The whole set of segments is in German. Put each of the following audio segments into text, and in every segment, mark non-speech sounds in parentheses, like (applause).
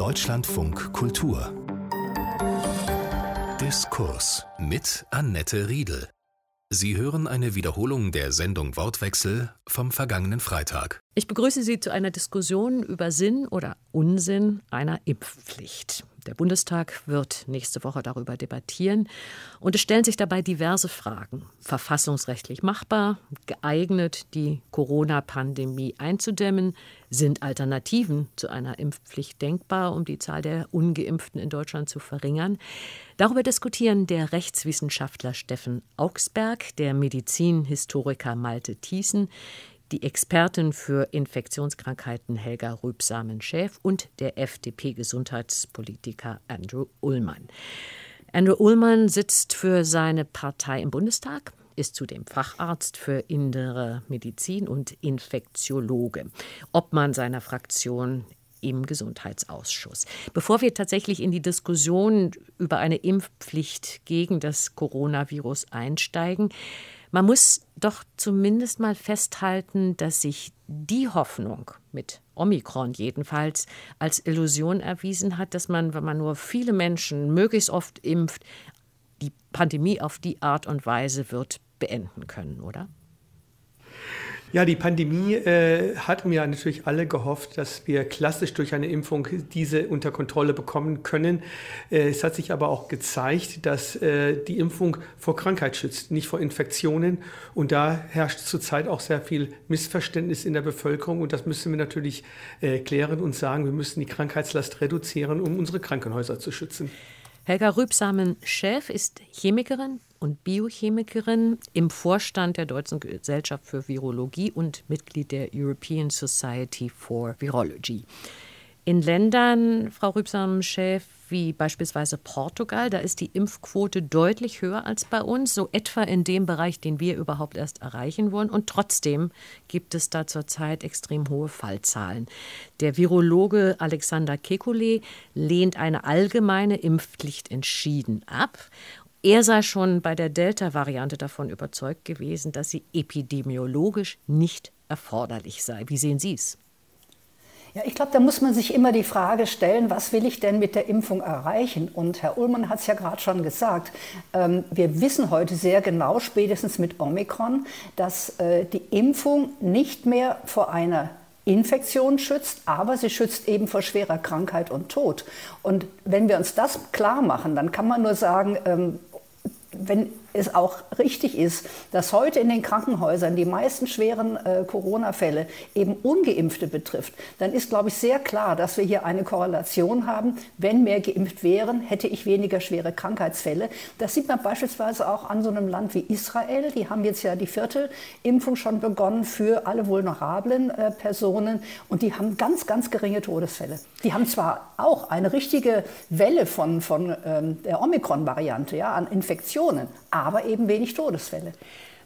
Deutschlandfunk Kultur Diskurs mit Annette Riedel. Sie hören eine Wiederholung der Sendung Wortwechsel vom vergangenen Freitag. Ich begrüße Sie zu einer Diskussion über Sinn oder Unsinn einer Impfpflicht. Der Bundestag wird nächste Woche darüber debattieren und es stellen sich dabei diverse Fragen. Verfassungsrechtlich machbar, geeignet, die Corona-Pandemie einzudämmen, sind Alternativen zu einer Impfpflicht denkbar, um die Zahl der ungeimpften in Deutschland zu verringern. Darüber diskutieren der Rechtswissenschaftler Steffen Augsberg, der Medizinhistoriker Malte Thiessen, die Expertin für Infektionskrankheiten Helga Rübsamen-Schäf und der FDP-Gesundheitspolitiker Andrew Ullmann. Andrew Ullmann sitzt für seine Partei im Bundestag, ist zudem Facharzt für innere Medizin und Infektiologe. Obmann seiner Fraktion im Gesundheitsausschuss. Bevor wir tatsächlich in die Diskussion über eine Impfpflicht gegen das Coronavirus einsteigen, man muss doch zumindest mal festhalten, dass sich die Hoffnung mit Omikron jedenfalls als Illusion erwiesen hat, dass man, wenn man nur viele Menschen möglichst oft impft, die Pandemie auf die Art und Weise wird beenden können, oder? Ja, die Pandemie äh, hatten ja natürlich alle gehofft, dass wir klassisch durch eine Impfung diese unter Kontrolle bekommen können. Äh, es hat sich aber auch gezeigt, dass äh, die Impfung vor Krankheit schützt, nicht vor Infektionen. Und da herrscht zurzeit auch sehr viel Missverständnis in der Bevölkerung. Und das müssen wir natürlich äh, klären und sagen, wir müssen die Krankheitslast reduzieren, um unsere Krankenhäuser zu schützen. Helga Rübsamen-Schäf ist Chemikerin, und Biochemikerin im Vorstand der Deutschen Gesellschaft für Virologie und Mitglied der European Society for Virology. In Ländern, Frau Rübsam-Schäf, wie beispielsweise Portugal, da ist die Impfquote deutlich höher als bei uns, so etwa in dem Bereich, den wir überhaupt erst erreichen wollen. Und trotzdem gibt es da zurzeit extrem hohe Fallzahlen. Der Virologe Alexander Kekulé lehnt eine allgemeine Impfpflicht entschieden ab er sei schon bei der Delta-Variante davon überzeugt gewesen, dass sie epidemiologisch nicht erforderlich sei. Wie sehen Sie es? Ja, ich glaube, da muss man sich immer die Frage stellen, was will ich denn mit der Impfung erreichen? Und Herr Ullmann hat es ja gerade schon gesagt. Ähm, wir wissen heute sehr genau, spätestens mit Omikron, dass äh, die Impfung nicht mehr vor einer Infektion schützt, aber sie schützt eben vor schwerer Krankheit und Tod. Und wenn wir uns das klar machen, dann kann man nur sagen, ähm, wenn es auch richtig ist, dass heute in den Krankenhäusern die meisten schweren äh, Corona-Fälle eben ungeimpfte betrifft, dann ist, glaube ich, sehr klar, dass wir hier eine Korrelation haben. Wenn mehr geimpft wären, hätte ich weniger schwere Krankheitsfälle. Das sieht man beispielsweise auch an so einem Land wie Israel. Die haben jetzt ja die vierte Impfung schon begonnen für alle vulnerablen äh, Personen und die haben ganz, ganz geringe Todesfälle. Die haben zwar auch eine richtige Welle von, von ähm, der Omikron-Variante ja, an Infektionen, aber eben wenig Todesfälle.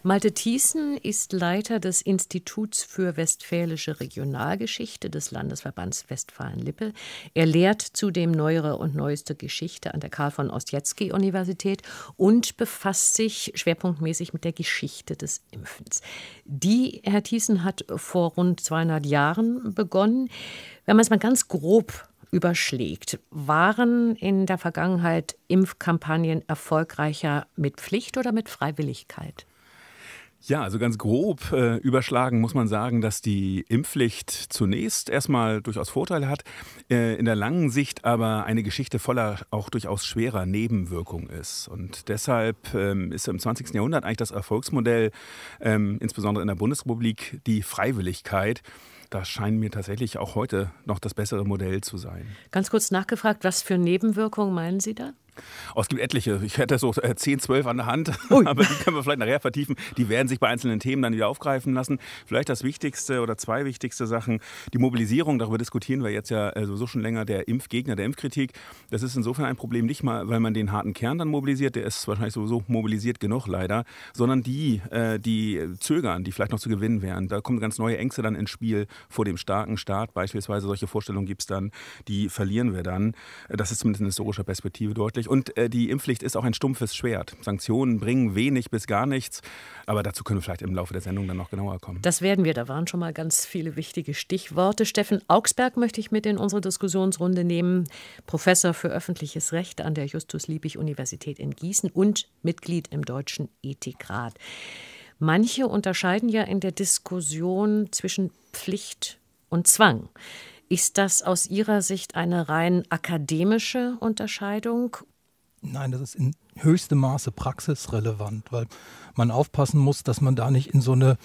Malte Thiessen ist Leiter des Instituts für Westfälische Regionalgeschichte des Landesverbands Westfalen-Lippe. Er lehrt zudem neuere und neueste Geschichte an der Karl von Ossietzky Universität und befasst sich schwerpunktmäßig mit der Geschichte des Impfens. Die, Herr Thiessen, hat vor rund 200 Jahren begonnen. Wenn man es mal ganz grob überschlägt. Waren in der Vergangenheit Impfkampagnen erfolgreicher mit Pflicht oder mit Freiwilligkeit? Ja, also ganz grob äh, überschlagen muss man sagen, dass die Impfpflicht zunächst erstmal durchaus Vorteile hat, äh, in der langen Sicht aber eine Geschichte voller auch durchaus schwerer Nebenwirkungen ist. Und deshalb ähm, ist im 20. Jahrhundert eigentlich das Erfolgsmodell, ähm, insbesondere in der Bundesrepublik, die Freiwilligkeit das scheint mir tatsächlich auch heute noch das bessere Modell zu sein. Ganz kurz nachgefragt, was für Nebenwirkungen meinen Sie da? Oh, es gibt etliche. Ich hätte so 10, äh, 12 an der Hand, Ui. (laughs) aber die können wir vielleicht nachher vertiefen. Die werden sich bei einzelnen Themen dann wieder aufgreifen lassen. Vielleicht das Wichtigste oder zwei wichtigste Sachen. Die Mobilisierung, darüber diskutieren wir jetzt ja sowieso schon länger, der Impfgegner, der Impfkritik. Das ist insofern ein Problem nicht mal, weil man den harten Kern dann mobilisiert, der ist wahrscheinlich sowieso mobilisiert genug leider, sondern die, äh, die zögern, die vielleicht noch zu gewinnen wären. Da kommen ganz neue Ängste dann ins Spiel vor dem starken Staat. Beispielsweise solche Vorstellungen gibt es dann, die verlieren wir dann. Das ist zumindest in historischer Perspektive deutlich. Natürlich. Und äh, die Impfpflicht ist auch ein stumpfes Schwert. Sanktionen bringen wenig bis gar nichts. Aber dazu können wir vielleicht im Laufe der Sendung dann noch genauer kommen. Das werden wir. Da waren schon mal ganz viele wichtige Stichworte. Steffen Augsberg möchte ich mit in unsere Diskussionsrunde nehmen. Professor für öffentliches Recht an der Justus-Liebig-Universität in Gießen und Mitglied im Deutschen Ethikrat. Manche unterscheiden ja in der Diskussion zwischen Pflicht und Zwang. Ist das aus Ihrer Sicht eine rein akademische Unterscheidung? Nein, das ist in höchstem Maße praxisrelevant, weil man aufpassen muss, dass man da nicht in so eine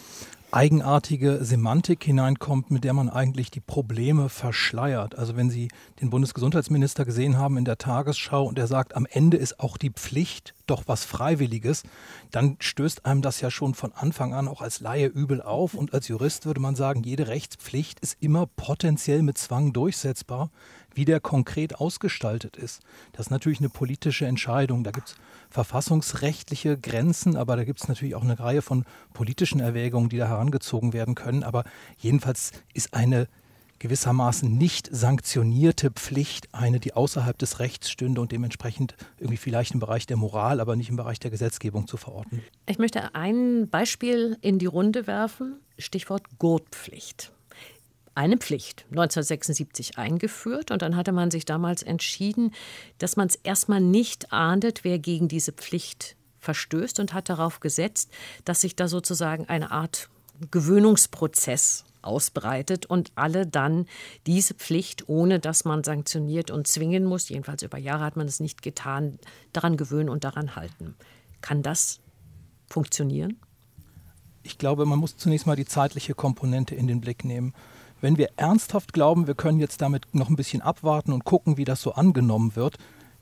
eigenartige Semantik hineinkommt, mit der man eigentlich die Probleme verschleiert. Also wenn Sie den Bundesgesundheitsminister gesehen haben in der Tagesschau und er sagt, am Ende ist auch die Pflicht doch was Freiwilliges, dann stößt einem das ja schon von Anfang an auch als Laie übel auf. Und als Jurist würde man sagen, jede Rechtspflicht ist immer potenziell mit Zwang durchsetzbar. Wie der konkret ausgestaltet ist, das ist natürlich eine politische Entscheidung. Da gibt es verfassungsrechtliche Grenzen, aber da gibt es natürlich auch eine Reihe von politischen Erwägungen, die da herangezogen werden können. Aber jedenfalls ist eine gewissermaßen nicht sanktionierte Pflicht eine, die außerhalb des Rechts stünde und dementsprechend irgendwie vielleicht im Bereich der Moral, aber nicht im Bereich der Gesetzgebung zu verorten. Ich möchte ein Beispiel in die Runde werfen, Stichwort Gurtpflicht eine Pflicht 1976 eingeführt und dann hatte man sich damals entschieden, dass man es erstmal nicht ahndet, wer gegen diese Pflicht verstößt und hat darauf gesetzt, dass sich da sozusagen eine Art Gewöhnungsprozess ausbreitet und alle dann diese Pflicht, ohne dass man sanktioniert und zwingen muss, jedenfalls über Jahre hat man es nicht getan, daran gewöhnen und daran halten. Kann das funktionieren? Ich glaube, man muss zunächst mal die zeitliche Komponente in den Blick nehmen. Wenn wir ernsthaft glauben, wir können jetzt damit noch ein bisschen abwarten und gucken, wie das so angenommen wird,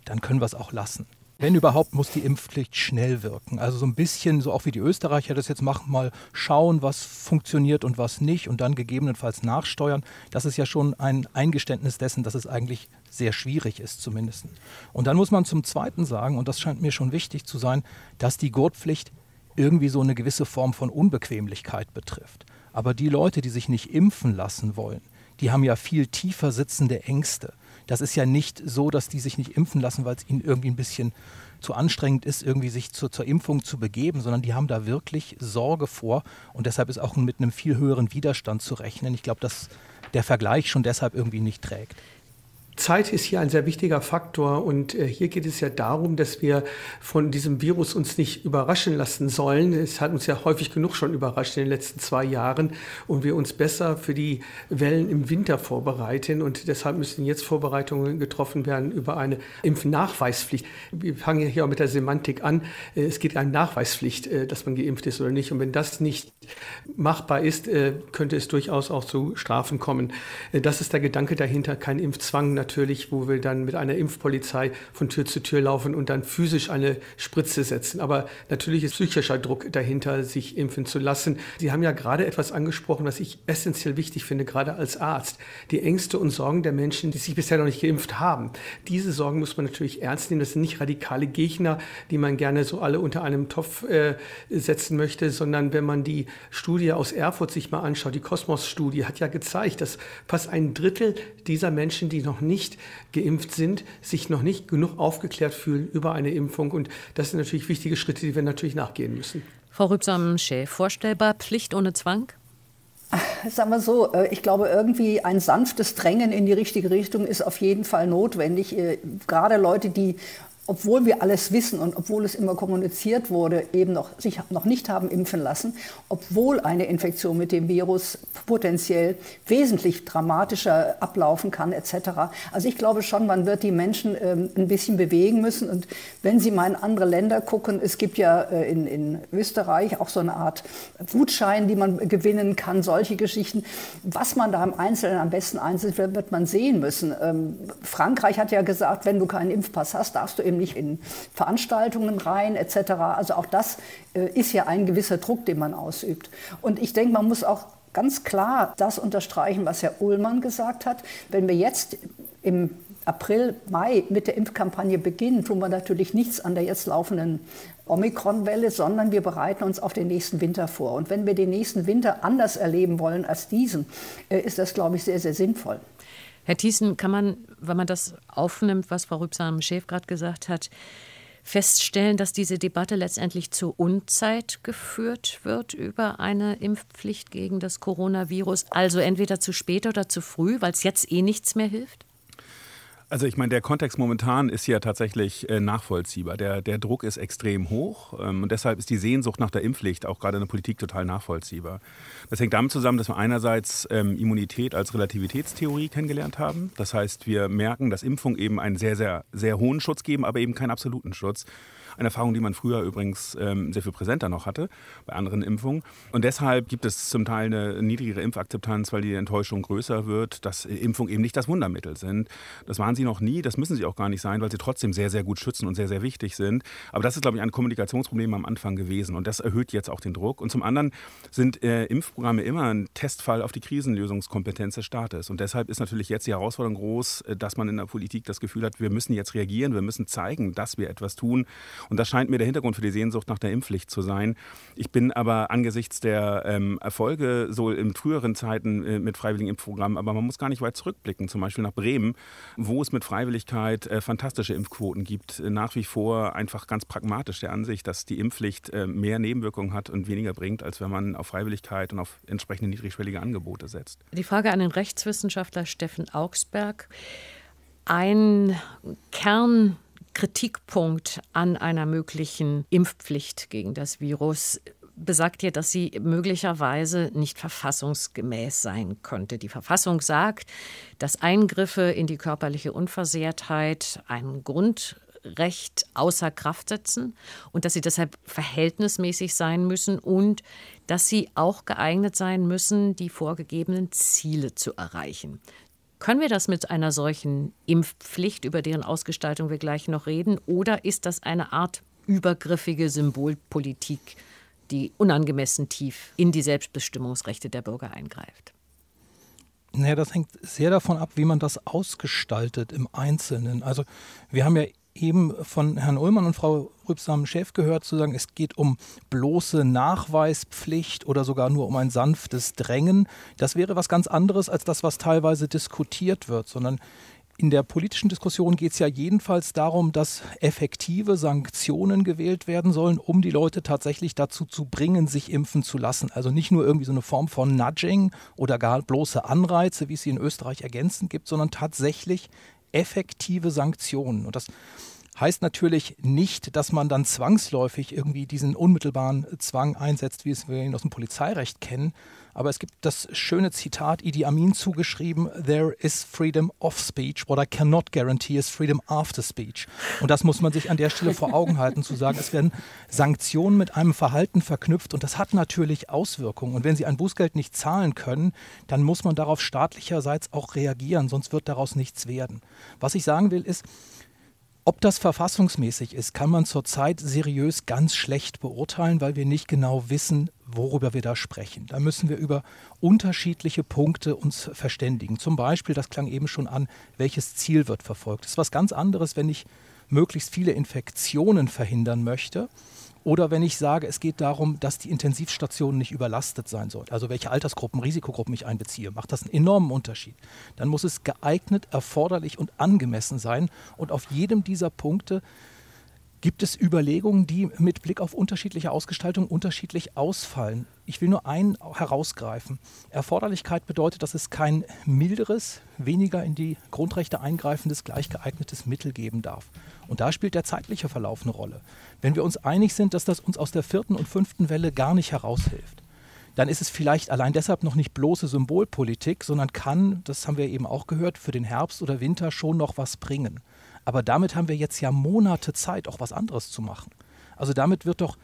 dann können wir es auch lassen. Wenn überhaupt, muss die Impfpflicht schnell wirken. Also so ein bisschen, so auch wie die Österreicher das jetzt machen, mal schauen, was funktioniert und was nicht und dann gegebenenfalls nachsteuern. Das ist ja schon ein Eingeständnis dessen, dass es eigentlich sehr schwierig ist zumindest. Und dann muss man zum Zweiten sagen, und das scheint mir schon wichtig zu sein, dass die Gurtpflicht irgendwie so eine gewisse Form von Unbequemlichkeit betrifft. Aber die Leute, die sich nicht impfen lassen wollen, die haben ja viel tiefer sitzende Ängste. Das ist ja nicht so, dass die sich nicht impfen lassen, weil es ihnen irgendwie ein bisschen zu anstrengend ist, irgendwie sich zu, zur Impfung zu begeben, sondern die haben da wirklich Sorge vor und deshalb ist auch mit einem viel höheren Widerstand zu rechnen. Ich glaube, dass der Vergleich schon deshalb irgendwie nicht trägt. Zeit ist hier ein sehr wichtiger Faktor und äh, hier geht es ja darum, dass wir von diesem Virus uns nicht überraschen lassen sollen. Es hat uns ja häufig genug schon überrascht in den letzten zwei Jahren und wir uns besser für die Wellen im Winter vorbereiten und deshalb müssen jetzt Vorbereitungen getroffen werden über eine Impfnachweispflicht. Wir fangen ja hier auch mit der Semantik an. Äh, es geht eine Nachweispflicht, äh, dass man geimpft ist oder nicht und wenn das nicht machbar ist, könnte es durchaus auch zu Strafen kommen. Das ist der Gedanke dahinter, kein Impfzwang natürlich, wo wir dann mit einer Impfpolizei von Tür zu Tür laufen und dann physisch eine Spritze setzen. Aber natürlich ist psychischer Druck dahinter, sich impfen zu lassen. Sie haben ja gerade etwas angesprochen, was ich essentiell wichtig finde, gerade als Arzt. Die Ängste und Sorgen der Menschen, die sich bisher noch nicht geimpft haben. Diese Sorgen muss man natürlich ernst nehmen. Das sind nicht radikale Gegner, die man gerne so alle unter einem Topf äh, setzen möchte, sondern wenn man die Studie aus Erfurt sich mal anschaut, die Kosmos-Studie hat ja gezeigt, dass fast ein Drittel dieser Menschen, die noch nicht nicht geimpft sind, sich noch nicht genug aufgeklärt fühlen über eine Impfung. Und das sind natürlich wichtige Schritte, die wir natürlich nachgehen müssen. Frau Rübsam-Schä, vorstellbar Pflicht ohne Zwang? Sagen wir so, äh, ich glaube, irgendwie ein sanftes Drängen in die richtige Richtung ist auf jeden Fall notwendig. Äh, gerade Leute, die obwohl wir alles wissen und obwohl es immer kommuniziert wurde, eben noch, sich noch nicht haben impfen lassen, obwohl eine Infektion mit dem Virus potenziell wesentlich dramatischer ablaufen kann etc. Also ich glaube schon, man wird die Menschen ähm, ein bisschen bewegen müssen. Und wenn Sie mal in andere Länder gucken, es gibt ja äh, in, in Österreich auch so eine Art Gutschein, die man gewinnen kann, solche Geschichten. Was man da im Einzelnen am besten einsetzt, wird man sehen müssen. Ähm, Frankreich hat ja gesagt, wenn du keinen Impfpass hast, darfst du eben nicht in Veranstaltungen rein etc. Also auch das äh, ist ja ein gewisser Druck, den man ausübt. Und ich denke, man muss auch ganz klar das unterstreichen, was Herr Ullmann gesagt hat. Wenn wir jetzt im April, Mai mit der Impfkampagne beginnen, tun wir natürlich nichts an der jetzt laufenden Omikron-Welle, sondern wir bereiten uns auf den nächsten Winter vor. Und wenn wir den nächsten Winter anders erleben wollen als diesen, äh, ist das, glaube ich, sehr, sehr sinnvoll. Herr Thiessen, kann man, wenn man das aufnimmt, was Frau Rübsam-Schäf gerade gesagt hat, feststellen, dass diese Debatte letztendlich zur Unzeit geführt wird über eine Impfpflicht gegen das Coronavirus? Also entweder zu spät oder zu früh, weil es jetzt eh nichts mehr hilft? Also ich meine, der Kontext momentan ist ja tatsächlich äh, nachvollziehbar. Der, der Druck ist extrem hoch ähm, und deshalb ist die Sehnsucht nach der Impfpflicht auch gerade in der Politik total nachvollziehbar. Das hängt damit zusammen, dass wir einerseits ähm, Immunität als Relativitätstheorie kennengelernt haben. Das heißt, wir merken, dass Impfungen eben einen sehr, sehr, sehr hohen Schutz geben, aber eben keinen absoluten Schutz. Eine Erfahrung, die man früher übrigens ähm, sehr viel präsenter noch hatte bei anderen Impfungen. Und deshalb gibt es zum Teil eine niedrigere Impfakzeptanz, weil die Enttäuschung größer wird, dass Impfungen eben nicht das Wundermittel sind. Das waren sie noch nie, das müssen sie auch gar nicht sein, weil sie trotzdem sehr, sehr gut schützen und sehr, sehr wichtig sind. Aber das ist, glaube ich, ein Kommunikationsproblem am Anfang gewesen und das erhöht jetzt auch den Druck. Und zum anderen sind äh, Impfprogramme immer ein Testfall auf die Krisenlösungskompetenz des Staates. Und deshalb ist natürlich jetzt die Herausforderung groß, äh, dass man in der Politik das Gefühl hat, wir müssen jetzt reagieren, wir müssen zeigen, dass wir etwas tun. Und das scheint mir der Hintergrund für die Sehnsucht nach der Impfpflicht zu sein. Ich bin aber angesichts der ähm, Erfolge so in früheren Zeiten äh, mit freiwilligen Impfprogrammen, aber man muss gar nicht weit zurückblicken, zum Beispiel nach Bremen, wo es mit Freiwilligkeit äh, fantastische Impfquoten gibt. Äh, nach wie vor einfach ganz pragmatisch der Ansicht, dass die Impfpflicht äh, mehr Nebenwirkungen hat und weniger bringt, als wenn man auf Freiwilligkeit und auf entsprechende niedrigschwellige Angebote setzt. Die Frage an den Rechtswissenschaftler Steffen Augsberg. Ein Kern Kritikpunkt an einer möglichen Impfpflicht gegen das Virus besagt ja, dass sie möglicherweise nicht verfassungsgemäß sein könnte. Die Verfassung sagt, dass Eingriffe in die körperliche Unversehrtheit ein Grundrecht außer Kraft setzen und dass sie deshalb verhältnismäßig sein müssen und dass sie auch geeignet sein müssen, die vorgegebenen Ziele zu erreichen. Können wir das mit einer solchen Impfpflicht, über deren Ausgestaltung wir gleich noch reden, oder ist das eine Art übergriffige Symbolpolitik, die unangemessen tief in die Selbstbestimmungsrechte der Bürger eingreift? Naja, das hängt sehr davon ab, wie man das ausgestaltet im Einzelnen. Also wir haben ja eben von Herrn Ullmann und Frau Rübsam-Chef gehört, zu sagen, es geht um bloße Nachweispflicht oder sogar nur um ein sanftes Drängen. Das wäre was ganz anderes als das, was teilweise diskutiert wird, sondern in der politischen Diskussion geht es ja jedenfalls darum, dass effektive Sanktionen gewählt werden sollen, um die Leute tatsächlich dazu zu bringen, sich impfen zu lassen. Also nicht nur irgendwie so eine Form von Nudging oder gar bloße Anreize, wie es sie in Österreich ergänzend gibt, sondern tatsächlich effektive Sanktionen. Und das heißt natürlich nicht, dass man dann zwangsläufig irgendwie diesen unmittelbaren Zwang einsetzt, wie es wir ihn aus dem Polizeirecht kennen. Aber es gibt das schöne Zitat Idi Amin zugeschrieben: There is freedom of speech. What I cannot guarantee is freedom after speech. Und das muss man sich an der Stelle vor Augen halten, zu sagen, es werden Sanktionen mit einem Verhalten verknüpft und das hat natürlich Auswirkungen. Und wenn Sie ein Bußgeld nicht zahlen können, dann muss man darauf staatlicherseits auch reagieren, sonst wird daraus nichts werden. Was ich sagen will, ist, ob das verfassungsmäßig ist, kann man zurzeit seriös ganz schlecht beurteilen, weil wir nicht genau wissen, worüber wir da sprechen. Da müssen wir über unterschiedliche Punkte uns verständigen. Zum Beispiel, das klang eben schon an, welches Ziel wird verfolgt. Das ist was ganz anderes, wenn ich möglichst viele Infektionen verhindern möchte oder wenn ich sage, es geht darum, dass die Intensivstation nicht überlastet sein soll, also welche Altersgruppen, Risikogruppen ich einbeziehe, macht das einen enormen Unterschied. Dann muss es geeignet, erforderlich und angemessen sein. Und auf jedem dieser Punkte Gibt es Überlegungen, die mit Blick auf unterschiedliche Ausgestaltung unterschiedlich ausfallen? Ich will nur einen herausgreifen. Erforderlichkeit bedeutet, dass es kein milderes, weniger in die Grundrechte eingreifendes, gleich geeignetes Mittel geben darf. Und da spielt der zeitliche Verlauf eine Rolle. Wenn wir uns einig sind, dass das uns aus der vierten und fünften Welle gar nicht heraushilft, dann ist es vielleicht allein deshalb noch nicht bloße Symbolpolitik, sondern kann, das haben wir eben auch gehört, für den Herbst oder Winter schon noch was bringen. Aber damit haben wir jetzt ja Monate Zeit, auch was anderes zu machen. Also damit wird doch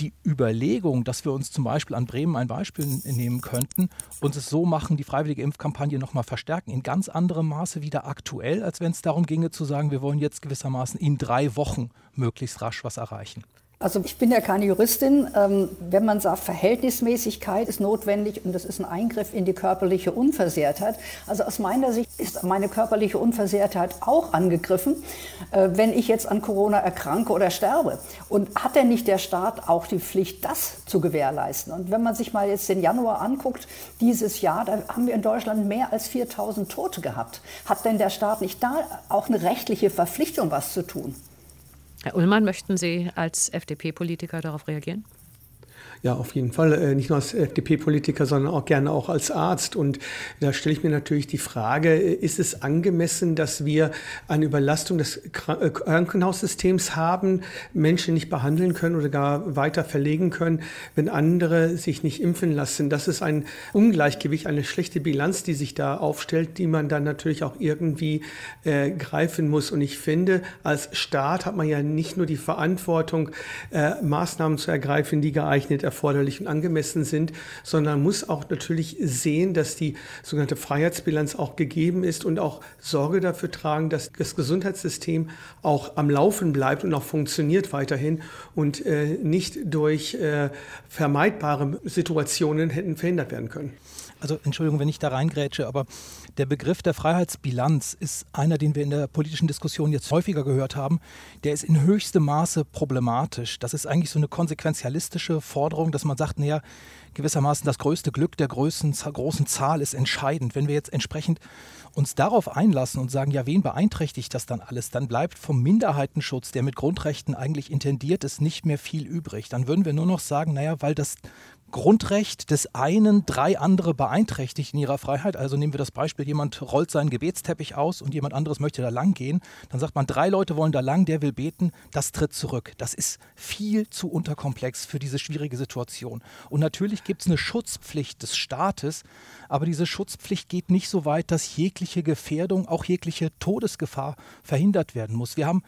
die Überlegung, dass wir uns zum Beispiel an Bremen ein Beispiel nehmen könnten und es so machen, die freiwillige Impfkampagne nochmal verstärken, in ganz anderem Maße wieder aktuell, als wenn es darum ginge zu sagen, wir wollen jetzt gewissermaßen in drei Wochen möglichst rasch was erreichen. Also ich bin ja keine Juristin. Ähm, wenn man sagt, Verhältnismäßigkeit ist notwendig und das ist ein Eingriff in die körperliche Unversehrtheit. Also aus meiner Sicht ist meine körperliche Unversehrtheit auch angegriffen, äh, wenn ich jetzt an Corona erkranke oder sterbe. Und hat denn nicht der Staat auch die Pflicht, das zu gewährleisten? Und wenn man sich mal jetzt den Januar anguckt, dieses Jahr, da haben wir in Deutschland mehr als 4000 Tote gehabt. Hat denn der Staat nicht da auch eine rechtliche Verpflichtung, was zu tun? Herr Ullmann, möchten Sie als FDP-Politiker darauf reagieren? Ja, auf jeden Fall. Äh, nicht nur als FDP-Politiker, sondern auch gerne auch als Arzt. Und da stelle ich mir natürlich die Frage, ist es angemessen, dass wir eine Überlastung des äh, Krankenhaussystems haben, Menschen nicht behandeln können oder gar weiter verlegen können, wenn andere sich nicht impfen lassen? Das ist ein Ungleichgewicht, eine schlechte Bilanz, die sich da aufstellt, die man dann natürlich auch irgendwie äh, greifen muss. Und ich finde, als Staat hat man ja nicht nur die Verantwortung, äh, Maßnahmen zu ergreifen, die geeignet erforderlich und angemessen sind, sondern muss auch natürlich sehen, dass die sogenannte Freiheitsbilanz auch gegeben ist und auch Sorge dafür tragen, dass das Gesundheitssystem auch am Laufen bleibt und auch funktioniert weiterhin und äh, nicht durch äh, vermeidbare Situationen hätten verhindert werden können. Also Entschuldigung, wenn ich da reingrätsche, aber der Begriff der Freiheitsbilanz ist einer, den wir in der politischen Diskussion jetzt häufiger gehört haben. Der ist in höchstem Maße problematisch. Das ist eigentlich so eine konsequenzialistische Forderung, dass man sagt, naja, gewissermaßen das größte Glück der größten, großen Zahl ist entscheidend. Wenn wir jetzt entsprechend uns darauf einlassen und sagen, ja, wen beeinträchtigt das dann alles, dann bleibt vom Minderheitenschutz, der mit Grundrechten eigentlich intendiert ist, nicht mehr viel übrig. Dann würden wir nur noch sagen, naja, weil das Grundrecht des einen drei andere beeinträchtigt in ihrer Freiheit. Also nehmen wir das Beispiel, jemand rollt seinen Gebetsteppich aus und jemand anderes möchte da lang gehen. Dann sagt man, drei Leute wollen da lang, der will beten, das tritt zurück. Das ist viel zu unterkomplex für diese schwierige Situation. Und natürlich gibt es eine Schutzpflicht des Staates, aber diese Schutzpflicht geht nicht so weit, dass jegliche Gefährdung, auch jegliche Todesgefahr verhindert werden muss. Wir haben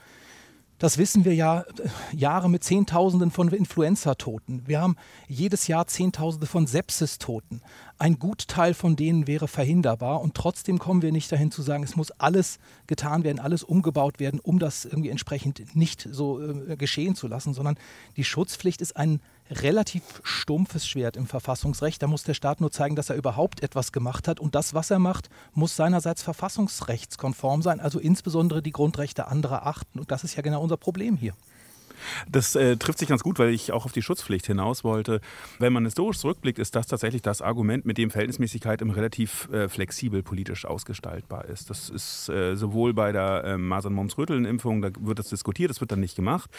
das wissen wir ja, Jahre mit Zehntausenden von Influenza-Toten. Wir haben jedes Jahr Zehntausende von Sepsis-Toten. Ein Gutteil von denen wäre verhinderbar und trotzdem kommen wir nicht dahin zu sagen, es muss alles getan werden, alles umgebaut werden, um das irgendwie entsprechend nicht so äh, geschehen zu lassen, sondern die Schutzpflicht ist ein relativ stumpfes Schwert im Verfassungsrecht. Da muss der Staat nur zeigen, dass er überhaupt etwas gemacht hat. Und das, was er macht, muss seinerseits verfassungsrechtskonform sein, also insbesondere die Grundrechte anderer achten. Und das ist ja genau unser Problem hier. Das äh, trifft sich ganz gut, weil ich auch auf die Schutzpflicht hinaus wollte. Wenn man historisch zurückblickt, ist das tatsächlich das Argument, mit dem Verhältnismäßigkeit im relativ äh, flexibel politisch ausgestaltbar ist. Das ist äh, sowohl bei der äh, Masern-Mumps-Röteln-Impfung, da wird das diskutiert, das wird dann nicht gemacht.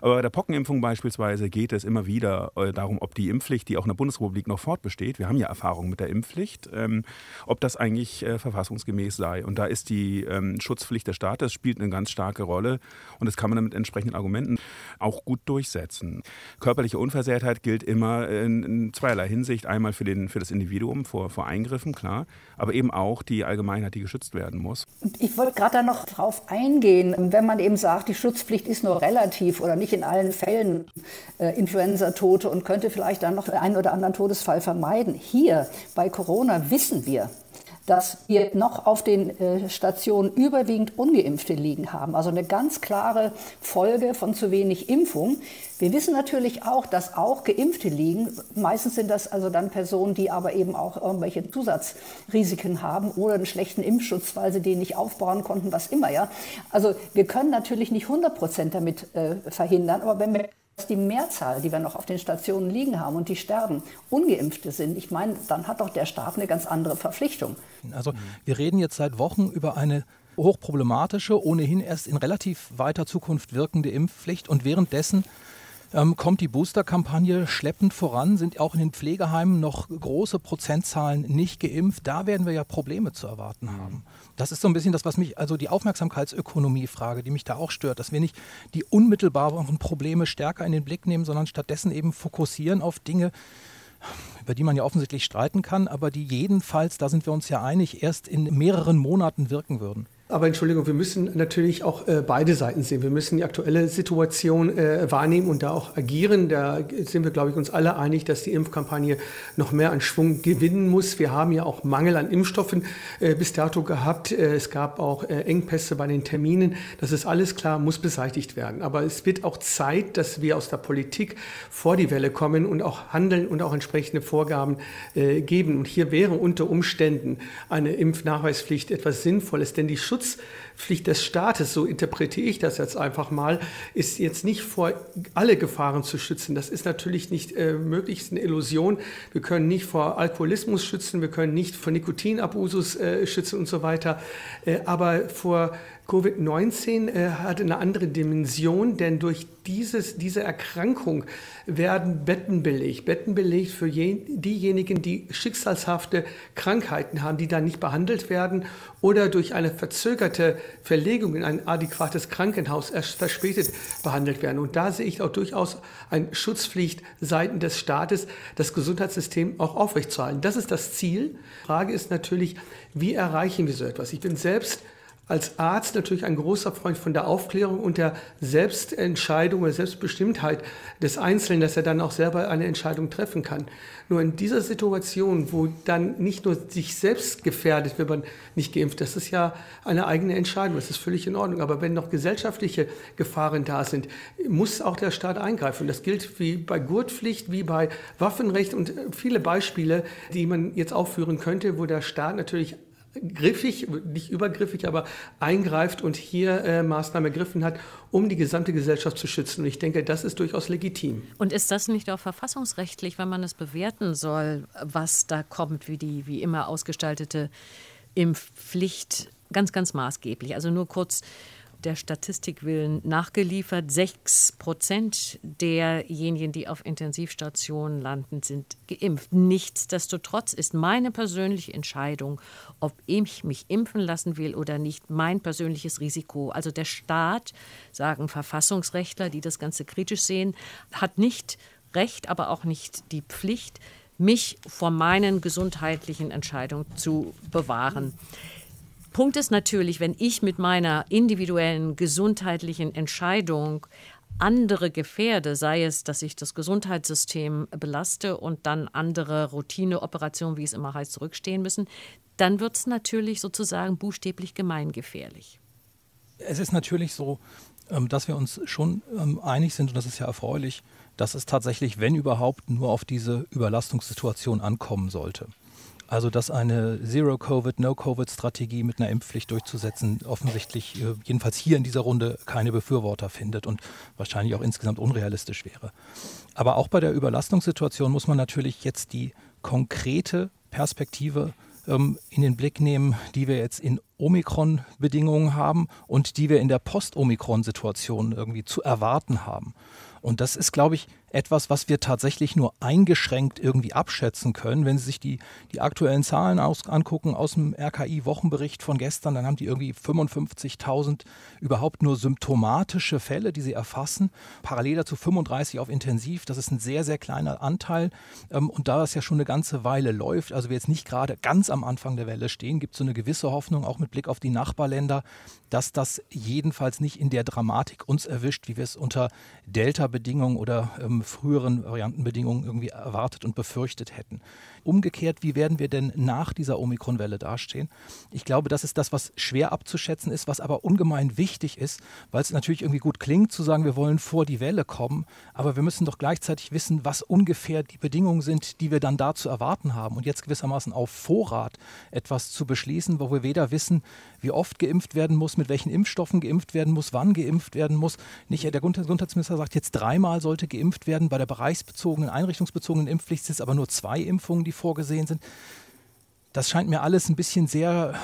Aber bei der Pockenimpfung beispielsweise geht es immer wieder äh, darum, ob die Impfpflicht, die auch in der Bundesrepublik noch fortbesteht, wir haben ja Erfahrung mit der Impfpflicht, ähm, ob das eigentlich äh, verfassungsgemäß sei. Und da ist die ähm, Schutzpflicht des Staates, spielt eine ganz starke Rolle. Und das kann man dann mit entsprechenden Argumenten auch gut durchsetzen. Körperliche Unversehrtheit gilt immer in, in zweierlei Hinsicht. Einmal für, den, für das Individuum vor, vor Eingriffen, klar, aber eben auch die Allgemeinheit, die geschützt werden muss. Ich wollte gerade da noch drauf eingehen, wenn man eben sagt, die Schutzpflicht ist nur relativ oder nicht in allen Fällen äh, Influenza-Tote und könnte vielleicht dann noch einen oder anderen Todesfall vermeiden. Hier bei Corona wissen wir, dass wir noch auf den äh, Stationen überwiegend ungeimpfte liegen haben. Also eine ganz klare Folge von zu wenig Impfung. Wir wissen natürlich auch, dass auch Geimpfte liegen. Meistens sind das also dann Personen, die aber eben auch irgendwelche Zusatzrisiken haben oder einen schlechten Impfschutz, weil sie den nicht aufbauen konnten, was immer. Ja. Also wir können natürlich nicht 100 Prozent damit äh, verhindern, aber wenn wir dass die Mehrzahl, die wir noch auf den Stationen liegen haben und die sterben, ungeimpfte sind, ich meine, dann hat doch der Staat eine ganz andere Verpflichtung. Also wir reden jetzt seit Wochen über eine hochproblematische, ohnehin erst in relativ weiter Zukunft wirkende Impfpflicht und währenddessen ähm, kommt die Booster-Kampagne schleppend voran, sind auch in den Pflegeheimen noch große Prozentzahlen nicht geimpft. Da werden wir ja Probleme zu erwarten haben. Das ist so ein bisschen das, was mich, also die Aufmerksamkeitsökonomie-Frage, die mich da auch stört, dass wir nicht die unmittelbaren Probleme stärker in den Blick nehmen, sondern stattdessen eben fokussieren auf Dinge, über die man ja offensichtlich streiten kann, aber die jedenfalls, da sind wir uns ja einig, erst in mehreren Monaten wirken würden. Aber Entschuldigung, wir müssen natürlich auch äh, beide Seiten sehen. Wir müssen die aktuelle Situation äh, wahrnehmen und da auch agieren. Da sind wir, glaube ich, uns alle einig, dass die Impfkampagne noch mehr an Schwung gewinnen muss. Wir haben ja auch Mangel an Impfstoffen äh, bis dato gehabt. Äh, es gab auch äh, Engpässe bei den Terminen. Das ist alles klar, muss beseitigt werden. Aber es wird auch Zeit, dass wir aus der Politik vor die Welle kommen und auch handeln und auch entsprechende Vorgaben äh, geben. Und hier wäre unter Umständen eine Impfnachweispflicht etwas Sinnvolles, denn die Schutz Schutzpflicht des Staates, so interpretiere ich das jetzt einfach mal, ist jetzt nicht vor alle Gefahren zu schützen. Das ist natürlich nicht äh, möglich, ist eine Illusion. Wir können nicht vor Alkoholismus schützen, wir können nicht vor Nikotinabusus äh, schützen und so weiter. Äh, aber vor Covid-19 äh, hat eine andere Dimension, denn durch dieses, diese Erkrankung werden Betten belegt. Betten belegt für je, diejenigen, die schicksalshafte Krankheiten haben, die dann nicht behandelt werden oder durch eine verzögerte Verlegung in ein adäquates Krankenhaus erst verspätet behandelt werden. Und da sehe ich auch durchaus eine Schutzpflicht seitens des Staates, das Gesundheitssystem auch aufrechtzuerhalten. Das ist das Ziel. Die Frage ist natürlich, wie erreichen wir so etwas? Ich bin selbst als Arzt natürlich ein großer Freund von der Aufklärung und der Selbstentscheidung oder Selbstbestimmtheit des Einzelnen, dass er dann auch selber eine Entscheidung treffen kann. Nur in dieser Situation, wo dann nicht nur sich selbst gefährdet, wenn man nicht geimpft, das ist ja eine eigene Entscheidung, das ist völlig in Ordnung. Aber wenn noch gesellschaftliche Gefahren da sind, muss auch der Staat eingreifen. Das gilt wie bei Gurtpflicht, wie bei Waffenrecht und viele Beispiele, die man jetzt aufführen könnte, wo der Staat natürlich griffig, nicht übergriffig, aber eingreift und hier äh, Maßnahmen ergriffen hat, um die gesamte Gesellschaft zu schützen. Und ich denke, das ist durchaus legitim. Und ist das nicht auch verfassungsrechtlich, wenn man es bewerten soll, was da kommt, wie die wie immer ausgestaltete Impfpflicht, ganz, ganz maßgeblich? Also nur kurz der Statistik willen nachgeliefert. Sechs Prozent derjenigen, die auf Intensivstationen landen, sind geimpft. Nichtsdestotrotz ist meine persönliche Entscheidung, ob ich mich impfen lassen will oder nicht, mein persönliches Risiko. Also der Staat, sagen Verfassungsrechtler, die das Ganze kritisch sehen, hat nicht Recht, aber auch nicht die Pflicht, mich vor meinen gesundheitlichen Entscheidungen zu bewahren. Punkt ist natürlich, wenn ich mit meiner individuellen gesundheitlichen Entscheidung andere gefährde, sei es, dass ich das Gesundheitssystem belaste und dann andere Routineoperationen, wie es immer heißt, zurückstehen müssen, dann wird es natürlich sozusagen buchstäblich gemeingefährlich. Es ist natürlich so, ähm, dass wir uns schon ähm, einig sind, und das ist ja erfreulich, dass es tatsächlich, wenn überhaupt, nur auf diese Überlastungssituation ankommen sollte. Also, dass eine Zero-Covid, No-Covid-Strategie mit einer Impfpflicht durchzusetzen, offensichtlich, äh, jedenfalls hier in dieser Runde, keine Befürworter findet und wahrscheinlich auch insgesamt unrealistisch wäre. Aber auch bei der Überlastungssituation muss man natürlich jetzt die konkrete Perspektive ähm, in den Blick nehmen, die wir jetzt in Omikron-Bedingungen haben und die wir in der Post-Omikron-Situation irgendwie zu erwarten haben. Und das ist, glaube ich, etwas, was wir tatsächlich nur eingeschränkt irgendwie abschätzen können. Wenn Sie sich die, die aktuellen Zahlen aus, angucken aus dem RKI-Wochenbericht von gestern, dann haben die irgendwie 55.000 überhaupt nur symptomatische Fälle, die sie erfassen. Parallel dazu 35 auf Intensiv. Das ist ein sehr, sehr kleiner Anteil. Ähm, und da das ja schon eine ganze Weile läuft, also wir jetzt nicht gerade ganz am Anfang der Welle stehen, gibt es so eine gewisse Hoffnung, auch mit Blick auf die Nachbarländer, dass das jedenfalls nicht in der Dramatik uns erwischt, wie wir es unter Delta-Bedingungen oder ähm, früheren Variantenbedingungen irgendwie erwartet und befürchtet hätten. Umgekehrt, wie werden wir denn nach dieser Omikron-Welle dastehen? Ich glaube, das ist das, was schwer abzuschätzen ist, was aber ungemein wichtig ist, weil es natürlich irgendwie gut klingt zu sagen, wir wollen vor die Welle kommen, aber wir müssen doch gleichzeitig wissen, was ungefähr die Bedingungen sind, die wir dann da zu erwarten haben und jetzt gewissermaßen auf Vorrat etwas zu beschließen, wo wir weder wissen, wie oft geimpft werden muss, mit welchen Impfstoffen geimpft werden muss, wann geimpft werden muss. Nicht, der Gesundheitsminister sagt, jetzt dreimal sollte geimpft werden. Bei der bereichsbezogenen, einrichtungsbezogenen Impfpflicht sind es aber nur zwei Impfungen, die vorgesehen sind. Das scheint mir alles ein bisschen sehr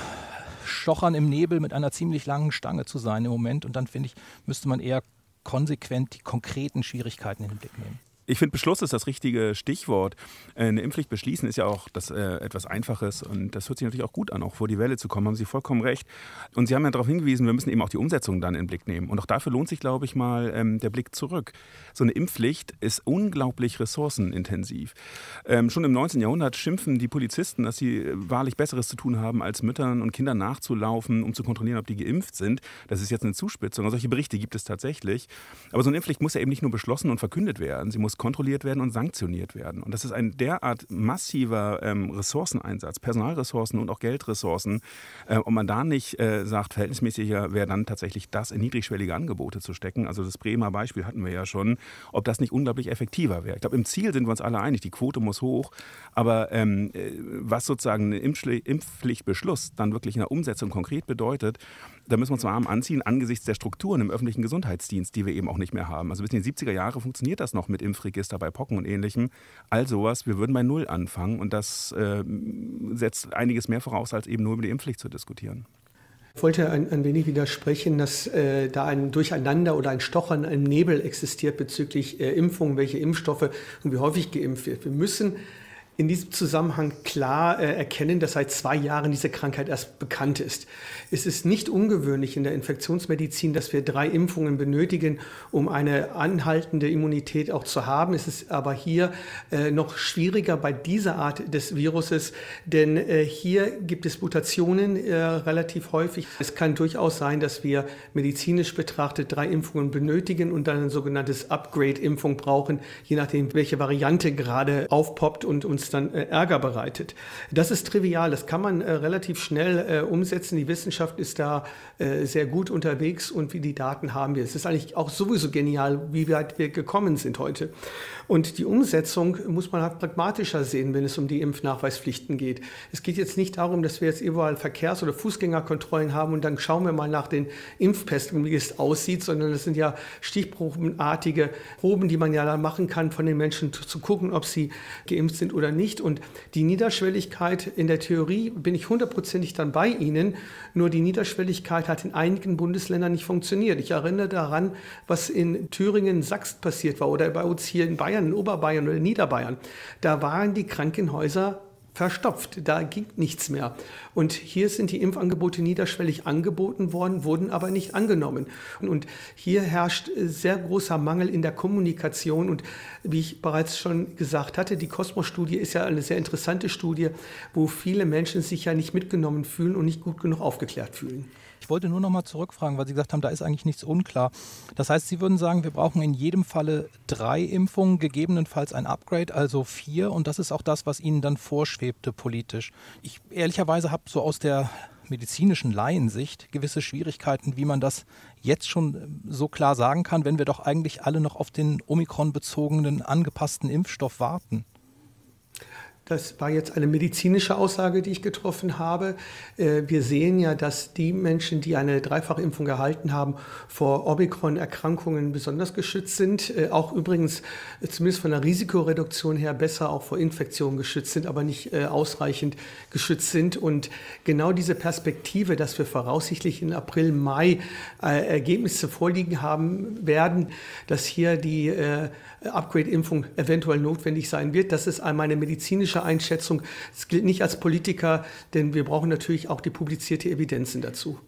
stochern im Nebel mit einer ziemlich langen Stange zu sein im Moment. Und dann finde ich, müsste man eher konsequent die konkreten Schwierigkeiten in den Blick nehmen. Ich finde, Beschluss ist das richtige Stichwort. Äh, eine Impfpflicht beschließen ist ja auch das, äh, etwas Einfaches und das hört sich natürlich auch gut an, auch vor die Welle zu kommen, haben Sie vollkommen recht. Und Sie haben ja darauf hingewiesen, wir müssen eben auch die Umsetzung dann in den Blick nehmen. Und auch dafür lohnt sich, glaube ich, mal ähm, der Blick zurück. So eine Impfpflicht ist unglaublich ressourcenintensiv. Ähm, schon im 19. Jahrhundert schimpfen die Polizisten, dass sie äh, wahrlich Besseres zu tun haben, als Müttern und Kindern nachzulaufen, um zu kontrollieren, ob die geimpft sind. Das ist jetzt eine Zuspitzung. Solche Berichte gibt es tatsächlich. Aber so eine Impfpflicht muss ja eben nicht nur beschlossen und verkündet werden. Sie muss kontrolliert werden und sanktioniert werden. Und das ist ein derart massiver ähm, Ressourceneinsatz, Personalressourcen und auch Geldressourcen. Äh, ob man da nicht äh, sagt, verhältnismäßiger wäre dann tatsächlich das in niedrigschwellige Angebote zu stecken. Also das Bremer Beispiel hatten wir ja schon, ob das nicht unglaublich effektiver wäre. Ich glaube, im Ziel sind wir uns alle einig, die Quote muss hoch. Aber ähm, äh, was sozusagen ein Impfpflichtbeschluss dann wirklich in der Umsetzung konkret bedeutet, da müssen wir uns warm anziehen angesichts der Strukturen im öffentlichen Gesundheitsdienst, die wir eben auch nicht mehr haben. Also bis in die 70er Jahre funktioniert das noch mit Impfregister bei Pocken und ähnlichem. All sowas, wir würden bei Null anfangen und das äh, setzt einiges mehr voraus, als eben nur über die Impfpflicht zu diskutieren. Ich wollte ein, ein wenig widersprechen, dass äh, da ein Durcheinander oder ein Stochern im Nebel existiert bezüglich äh, Impfungen, welche Impfstoffe und wie häufig geimpft wird. Wir müssen in diesem Zusammenhang klar äh, erkennen, dass seit zwei Jahren diese Krankheit erst bekannt ist. Es ist nicht ungewöhnlich in der Infektionsmedizin, dass wir drei Impfungen benötigen, um eine anhaltende Immunität auch zu haben. Es ist aber hier äh, noch schwieriger bei dieser Art des Viruses, denn äh, hier gibt es Mutationen äh, relativ häufig. Es kann durchaus sein, dass wir medizinisch betrachtet drei Impfungen benötigen und dann ein sogenanntes Upgrade-Impfung brauchen, je nachdem, welche Variante gerade aufpoppt und uns dann äh, Ärger bereitet. Das ist trivial, das kann man äh, relativ schnell äh, umsetzen. Die Wissenschaft ist da sehr gut unterwegs und wie die Daten haben wir. Es ist eigentlich auch sowieso genial, wie weit wir gekommen sind heute. Und die Umsetzung muss man halt pragmatischer sehen, wenn es um die Impfnachweispflichten geht. Es geht jetzt nicht darum, dass wir jetzt überall Verkehrs- oder Fußgängerkontrollen haben und dann schauen wir mal nach den Impfpässen, wie es aussieht, sondern das sind ja stichprobenartige Proben, die man ja dann machen kann von den Menschen, zu gucken, ob sie geimpft sind oder nicht. Und die Niederschwelligkeit in der Theorie bin ich hundertprozentig dann bei Ihnen, nur die Niederschwelligkeit hat in einigen Bundesländern nicht funktioniert. Ich erinnere daran, was in Thüringen, Sachsen passiert war oder bei uns hier in Bayern in Oberbayern oder Niederbayern, da waren die Krankenhäuser verstopft. Da ging nichts mehr. Und hier sind die Impfangebote niederschwellig angeboten worden, wurden aber nicht angenommen. Und hier herrscht sehr großer Mangel in der Kommunikation. Und wie ich bereits schon gesagt hatte, die Kosmos-Studie ist ja eine sehr interessante Studie, wo viele Menschen sich ja nicht mitgenommen fühlen und nicht gut genug aufgeklärt fühlen. Ich wollte nur noch mal zurückfragen, weil Sie gesagt haben, da ist eigentlich nichts unklar. Das heißt, Sie würden sagen, wir brauchen in jedem Falle drei Impfungen, gegebenenfalls ein Upgrade, also vier. Und das ist auch das, was Ihnen dann vorschwebte politisch. Ich ehrlicherweise habe so aus der medizinischen Laiensicht gewisse Schwierigkeiten, wie man das jetzt schon so klar sagen kann, wenn wir doch eigentlich alle noch auf den Omikron-bezogenen angepassten Impfstoff warten. Das war jetzt eine medizinische Aussage, die ich getroffen habe. Äh, wir sehen ja, dass die Menschen, die eine Dreifachimpfung erhalten haben, vor Omikron-Erkrankungen besonders geschützt sind. Äh, auch übrigens zumindest von der Risikoreduktion her besser auch vor Infektionen geschützt sind, aber nicht äh, ausreichend geschützt sind. Und genau diese Perspektive, dass wir voraussichtlich in April, Mai Ergebnisse vorliegen haben werden, dass hier die Upgrade-Impfung eventuell notwendig sein wird, das ist meine medizinische politische Einschätzung. Es gilt nicht als Politiker, denn wir brauchen natürlich auch die publizierte Evidenzen dazu.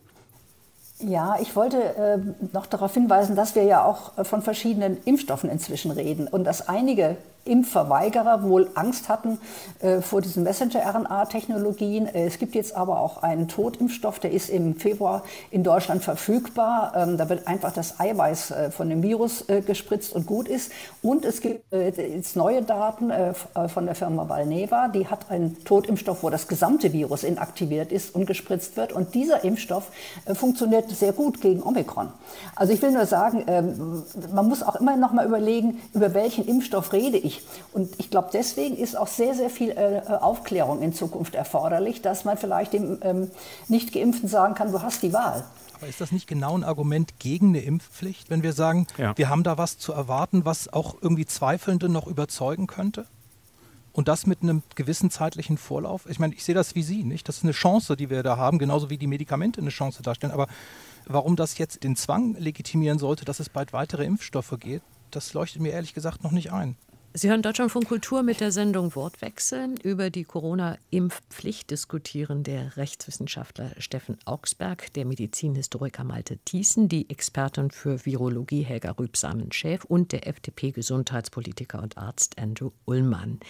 Ja, ich wollte äh, noch darauf hinweisen, dass wir ja auch äh, von verschiedenen Impfstoffen inzwischen reden und dass einige Impfverweigerer wohl Angst hatten äh, vor diesen Messenger-RNA-Technologien. Äh, es gibt jetzt aber auch einen Totimpfstoff, der ist im Februar in Deutschland verfügbar. Ähm, da wird einfach das Eiweiß äh, von dem Virus äh, gespritzt und gut ist. Und es gibt äh, jetzt neue Daten äh, von der Firma Valneva. Die hat einen Totimpfstoff, wo das gesamte Virus inaktiviert ist und gespritzt wird. Und dieser Impfstoff funktioniert sehr gut gegen Omikron. Also ich will nur sagen, ähm, man muss auch immer noch mal überlegen, über welchen Impfstoff rede ich ich. Und ich glaube, deswegen ist auch sehr, sehr viel äh, Aufklärung in Zukunft erforderlich, dass man vielleicht dem ähm, Nicht-Geimpften sagen kann, du hast die Wahl. Aber ist das nicht genau ein Argument gegen eine Impfpflicht, wenn wir sagen, ja. wir haben da was zu erwarten, was auch irgendwie Zweifelnde noch überzeugen könnte? Und das mit einem gewissen zeitlichen Vorlauf? Ich meine, ich sehe das wie Sie, nicht? Das ist eine Chance, die wir da haben, genauso wie die Medikamente eine Chance darstellen. Aber warum das jetzt den Zwang legitimieren sollte, dass es bald weitere Impfstoffe geht, das leuchtet mir ehrlich gesagt noch nicht ein. Sie hören Deutschland von Kultur mit der Sendung Wortwechsel. Über die Corona-Impfpflicht diskutieren der Rechtswissenschaftler Steffen Augsberg, der Medizinhistoriker Malte Thiessen, die Expertin für Virologie Helga Rübsamen-Schäf und der FDP-Gesundheitspolitiker und Arzt Andrew Ullmann.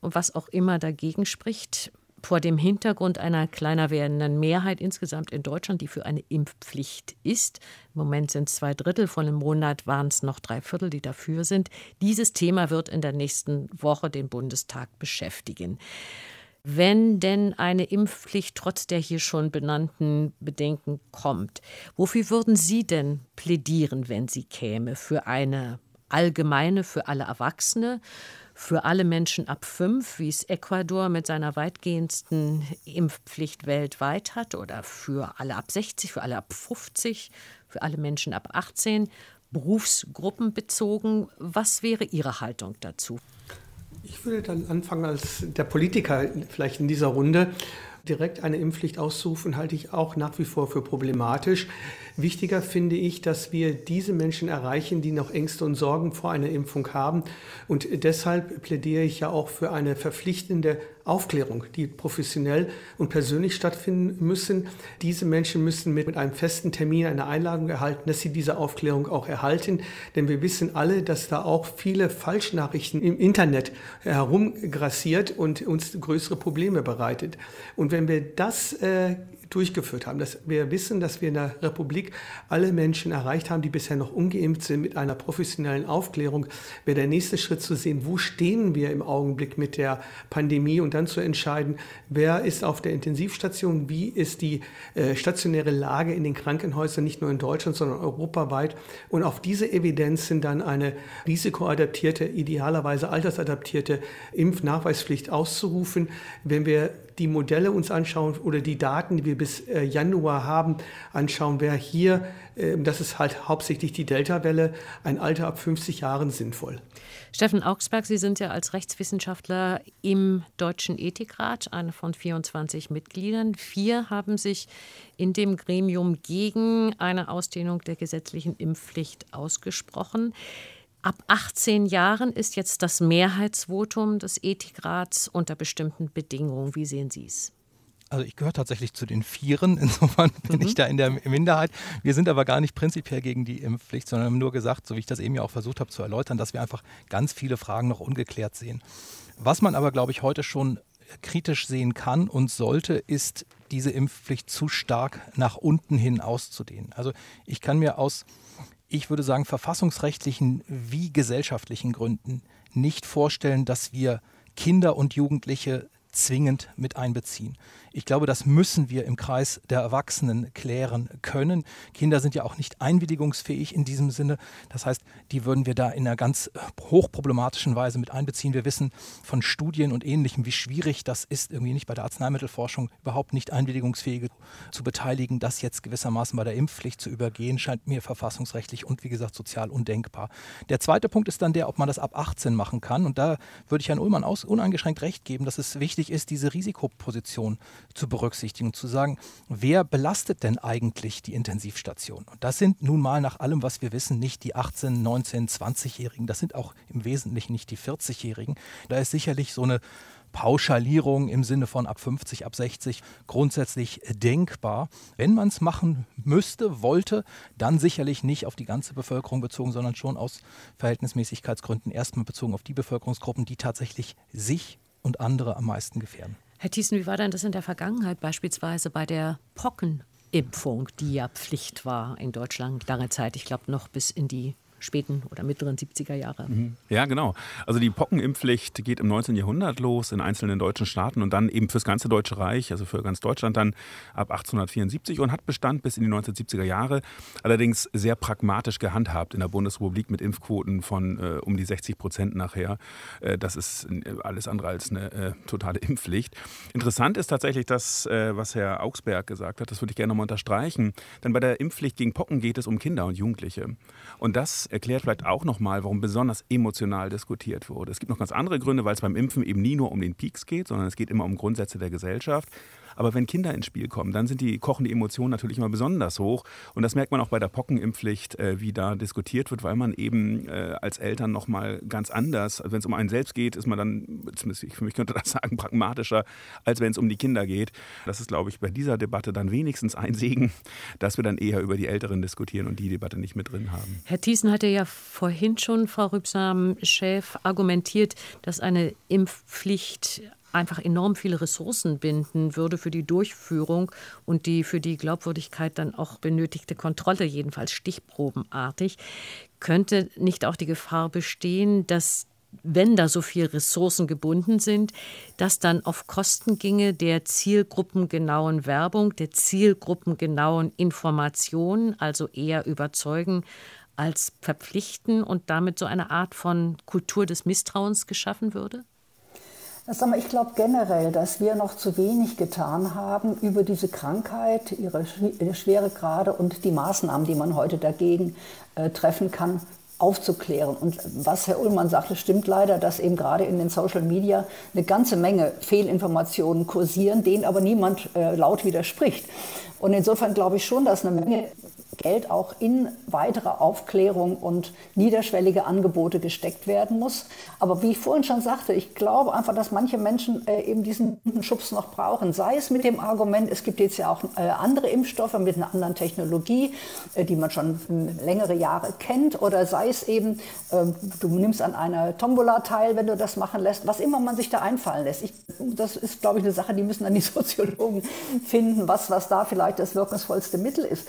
Und was auch immer dagegen spricht, vor dem Hintergrund einer kleiner werdenden Mehrheit insgesamt in Deutschland, die für eine Impfpflicht ist. Im Moment sind zwei Drittel, vor einem Monat waren es noch drei Viertel, die dafür sind. Dieses Thema wird in der nächsten Woche den Bundestag beschäftigen. Wenn denn eine Impfpflicht trotz der hier schon benannten Bedenken kommt, wofür würden Sie denn plädieren, wenn sie käme? Für eine allgemeine, für alle Erwachsene? Für alle Menschen ab fünf, wie es Ecuador mit seiner weitgehendsten Impfpflicht weltweit hat, oder für alle ab 60, für alle ab 50, für alle Menschen ab 18, berufsgruppenbezogen. Was wäre Ihre Haltung dazu? Ich würde dann anfangen als der Politiker vielleicht in dieser Runde direkt eine Impfpflicht auszurufen, halte ich auch nach wie vor für problematisch. Wichtiger finde ich, dass wir diese Menschen erreichen, die noch Ängste und Sorgen vor einer Impfung haben. Und deshalb plädiere ich ja auch für eine verpflichtende Aufklärung, die professionell und persönlich stattfinden müssen. Diese Menschen müssen mit einem festen Termin eine Einladung erhalten, dass sie diese Aufklärung auch erhalten. Denn wir wissen alle, dass da auch viele Falschnachrichten im Internet herumgrassiert und uns größere Probleme bereitet. Und wenn wir das äh, durchgeführt haben, dass wir wissen, dass wir in der Republik alle Menschen erreicht haben, die bisher noch ungeimpft sind, mit einer professionellen Aufklärung, wäre der nächste Schritt zu sehen, wo stehen wir im Augenblick mit der Pandemie und dann zu entscheiden, wer ist auf der Intensivstation, wie ist die äh, stationäre Lage in den Krankenhäusern, nicht nur in Deutschland, sondern europaweit. Und auf diese Evidenzen dann eine risikoadaptierte, idealerweise altersadaptierte Impfnachweispflicht auszurufen. Wenn wir die Modelle uns anschauen oder die Daten, die wir bis äh, Januar haben, anschauen, wäre hier, äh, das ist halt hauptsächlich die Delta-Welle, ein Alter ab 50 Jahren sinnvoll. Steffen Augsberg, Sie sind ja als Rechtswissenschaftler im Deutschen Ethikrat, einer von 24 Mitgliedern. Vier haben sich in dem Gremium gegen eine Ausdehnung der gesetzlichen Impfpflicht ausgesprochen. Ab 18 Jahren ist jetzt das Mehrheitsvotum des Ethikrats unter bestimmten Bedingungen. Wie sehen Sie es? Also ich gehöre tatsächlich zu den Vieren, (laughs) insofern bin mhm. ich da in der Minderheit. Wir sind aber gar nicht prinzipiell gegen die Impfpflicht, sondern haben nur gesagt, so wie ich das eben ja auch versucht habe zu erläutern, dass wir einfach ganz viele Fragen noch ungeklärt sehen. Was man aber, glaube ich, heute schon kritisch sehen kann und sollte, ist diese Impfpflicht zu stark nach unten hin auszudehnen. Also ich kann mir aus ich würde sagen, verfassungsrechtlichen wie gesellschaftlichen Gründen nicht vorstellen, dass wir Kinder und Jugendliche zwingend mit einbeziehen. Ich glaube, das müssen wir im Kreis der Erwachsenen klären können. Kinder sind ja auch nicht einwilligungsfähig in diesem Sinne. Das heißt, die würden wir da in einer ganz hochproblematischen Weise mit einbeziehen. Wir wissen von Studien und Ähnlichem, wie schwierig das ist, irgendwie nicht bei der Arzneimittelforschung überhaupt nicht Einwilligungsfähige zu beteiligen. Das jetzt gewissermaßen bei der Impfpflicht zu übergehen, scheint mir verfassungsrechtlich und wie gesagt sozial undenkbar. Der zweite Punkt ist dann der, ob man das ab 18 machen kann. Und da würde ich Herrn Ullmann aus, uneingeschränkt recht geben, dass es wichtig ist, diese Risikoposition zu berücksichtigen zu sagen, wer belastet denn eigentlich die Intensivstation? Und das sind nun mal nach allem, was wir wissen, nicht die 18, 19, 20-Jährigen, das sind auch im Wesentlichen nicht die 40-Jährigen. Da ist sicherlich so eine Pauschalierung im Sinne von ab 50, ab 60 grundsätzlich denkbar. Wenn man es machen müsste, wollte, dann sicherlich nicht auf die ganze Bevölkerung bezogen, sondern schon aus Verhältnismäßigkeitsgründen erstmal bezogen auf die Bevölkerungsgruppen, die tatsächlich sich und andere am meisten gefährden. Herr Thiessen, wie war denn das in der Vergangenheit beispielsweise bei der Pockenimpfung, die ja Pflicht war in Deutschland lange Zeit, ich glaube noch bis in die späten oder mittleren 70er Jahre. Mhm. Ja, genau. Also die Pockenimpfpflicht geht im 19. Jahrhundert los in einzelnen deutschen Staaten und dann eben fürs ganze Deutsche Reich, also für ganz Deutschland dann ab 1874 und hat Bestand bis in die 1970er Jahre. Allerdings sehr pragmatisch gehandhabt in der Bundesrepublik mit Impfquoten von äh, um die 60 Prozent nachher. Äh, das ist äh, alles andere als eine äh, totale Impfpflicht. Interessant ist tatsächlich das, äh, was Herr Augsberg gesagt hat. Das würde ich gerne nochmal unterstreichen. Denn bei der Impfpflicht gegen Pocken geht es um Kinder und Jugendliche. Und das erklärt vielleicht auch nochmal, warum besonders emotional diskutiert wurde. Es gibt noch ganz andere Gründe, weil es beim Impfen eben nie nur um den Peaks geht, sondern es geht immer um Grundsätze der Gesellschaft. Aber wenn Kinder ins Spiel kommen, dann sind die kochen die Emotionen natürlich immer besonders hoch. Und das merkt man auch bei der Pockenimpfpflicht, äh, wie da diskutiert wird, weil man eben äh, als Eltern nochmal ganz anders, wenn es um einen selbst geht, ist man dann, zumindest für mich könnte das (laughs) sagen, pragmatischer, als wenn es um die Kinder geht. Das ist, glaube ich, bei dieser Debatte dann wenigstens ein Segen, dass wir dann eher über die Älteren diskutieren und die Debatte nicht mit drin haben. Herr Thiessen hatte ja vorhin schon, Frau Rübsam-Schäf, argumentiert, dass eine Impfpflicht einfach enorm viele Ressourcen binden würde für die Durchführung und die für die Glaubwürdigkeit dann auch benötigte Kontrolle, jedenfalls stichprobenartig. Könnte nicht auch die Gefahr bestehen, dass wenn da so viele Ressourcen gebunden sind, das dann auf Kosten ginge der zielgruppengenauen Werbung, der zielgruppengenauen Information, also eher überzeugen als verpflichten und damit so eine Art von Kultur des Misstrauens geschaffen würde? Ich glaube generell, dass wir noch zu wenig getan haben über diese Krankheit, ihre Schweregrade und die Maßnahmen, die man heute dagegen äh, treffen kann, aufzuklären. Und was Herr Ullmann sagte, stimmt leider, dass eben gerade in den Social Media eine ganze Menge Fehlinformationen kursieren, denen aber niemand äh, laut widerspricht. Und insofern glaube ich schon, dass eine Menge Geld auch in weitere Aufklärung und niederschwellige Angebote gesteckt werden muss. Aber wie ich vorhin schon sagte, ich glaube einfach, dass manche Menschen äh, eben diesen Schubs noch brauchen. Sei es mit dem Argument, es gibt jetzt ja auch äh, andere Impfstoffe mit einer anderen Technologie, äh, die man schon längere Jahre kennt, oder sei es eben, ähm, du nimmst an einer Tombola teil, wenn du das machen lässt, was immer man sich da einfallen lässt. Ich, das ist, glaube ich, eine Sache, die müssen dann die (laughs) Soziologen finden, was, was da vielleicht das wirkungsvollste Mittel ist.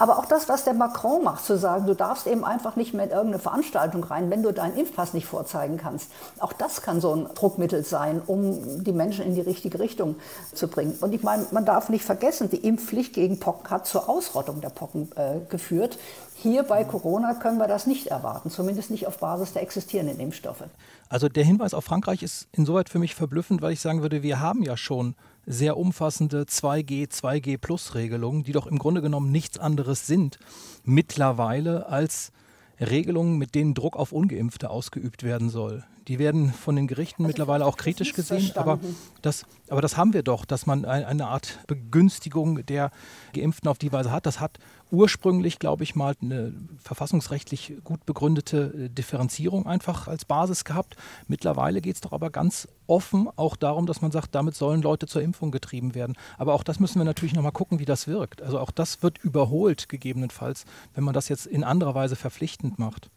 Aber auch das, was der Macron macht, zu sagen, du darfst eben einfach nicht mehr in irgendeine Veranstaltung rein, wenn du deinen Impfpass nicht vorzeigen kannst. Auch das kann so ein Druckmittel sein, um die Menschen in die richtige Richtung zu bringen. Und ich meine, man darf nicht vergessen, die Impfpflicht gegen Pocken hat zur Ausrottung der Pocken äh, geführt. Hier bei Corona können wir das nicht erwarten, zumindest nicht auf Basis der existierenden Impfstoffe. Also der Hinweis auf Frankreich ist insoweit für mich verblüffend, weil ich sagen würde, wir haben ja schon sehr umfassende 2G, 2G Plus Regelungen, die doch im Grunde genommen nichts anderes sind mittlerweile als Regelungen, mit denen Druck auf ungeimpfte ausgeübt werden soll. Die werden von den Gerichten also mittlerweile auch kritisch gesehen, aber das, aber das haben wir doch, dass man eine Art Begünstigung der Geimpften auf die Weise hat. Das hat ursprünglich, glaube ich, mal eine verfassungsrechtlich gut begründete äh, Differenzierung einfach als Basis gehabt. Mittlerweile geht es doch aber ganz offen auch darum, dass man sagt, damit sollen Leute zur Impfung getrieben werden. Aber auch das müssen wir natürlich nochmal gucken, wie das wirkt. Also auch das wird überholt gegebenenfalls, wenn man das jetzt in anderer Weise verpflichtend macht.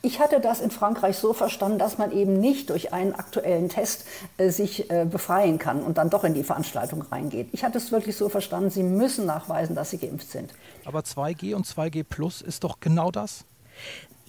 Ich hatte das in Frankreich so verstanden, dass man eben nicht durch einen aktuellen Test äh, sich äh, befreien kann und dann doch in die Veranstaltung reingeht. Ich hatte es wirklich so verstanden, Sie müssen nachweisen, dass Sie geimpft sind. Aber 2G und 2G Plus ist doch genau das?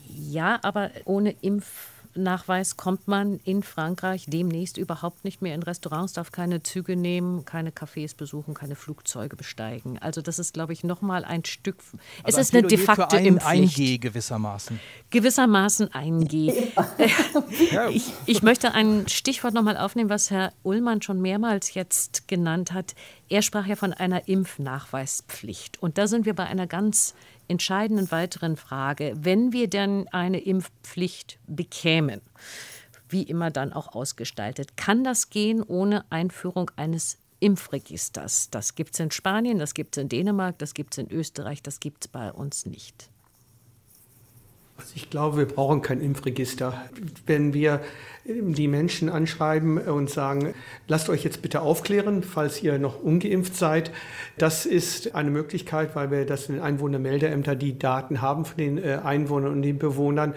Ja, aber ohne Impf Nachweis kommt man in Frankreich demnächst überhaupt nicht mehr in Restaurants, darf keine Züge nehmen, keine Cafés besuchen, keine Flugzeuge besteigen. Also das ist, glaube ich, noch mal ein Stück. Also es ist eine de facto ein, ein G gewissermaßen. Gewissermaßen ein G. (laughs) ich, ich möchte ein Stichwort noch mal aufnehmen, was Herr Ullmann schon mehrmals jetzt genannt hat. Er sprach ja von einer Impfnachweispflicht. Und da sind wir bei einer ganz entscheidenden weiteren Frage, wenn wir denn eine Impfpflicht bekämen, wie immer dann auch ausgestaltet, kann das gehen ohne Einführung eines Impfregisters? Das gibt es in Spanien, das gibt es in Dänemark, das gibt es in Österreich, das gibt es bei uns nicht. Also ich glaube, wir brauchen kein Impfregister. Wenn wir die Menschen anschreiben und sagen, lasst euch jetzt bitte aufklären, falls ihr noch ungeimpft seid. Das ist eine Möglichkeit, weil wir das in den Einwohnermeldeämtern die Daten haben von den äh, Einwohnern und den Bewohnern.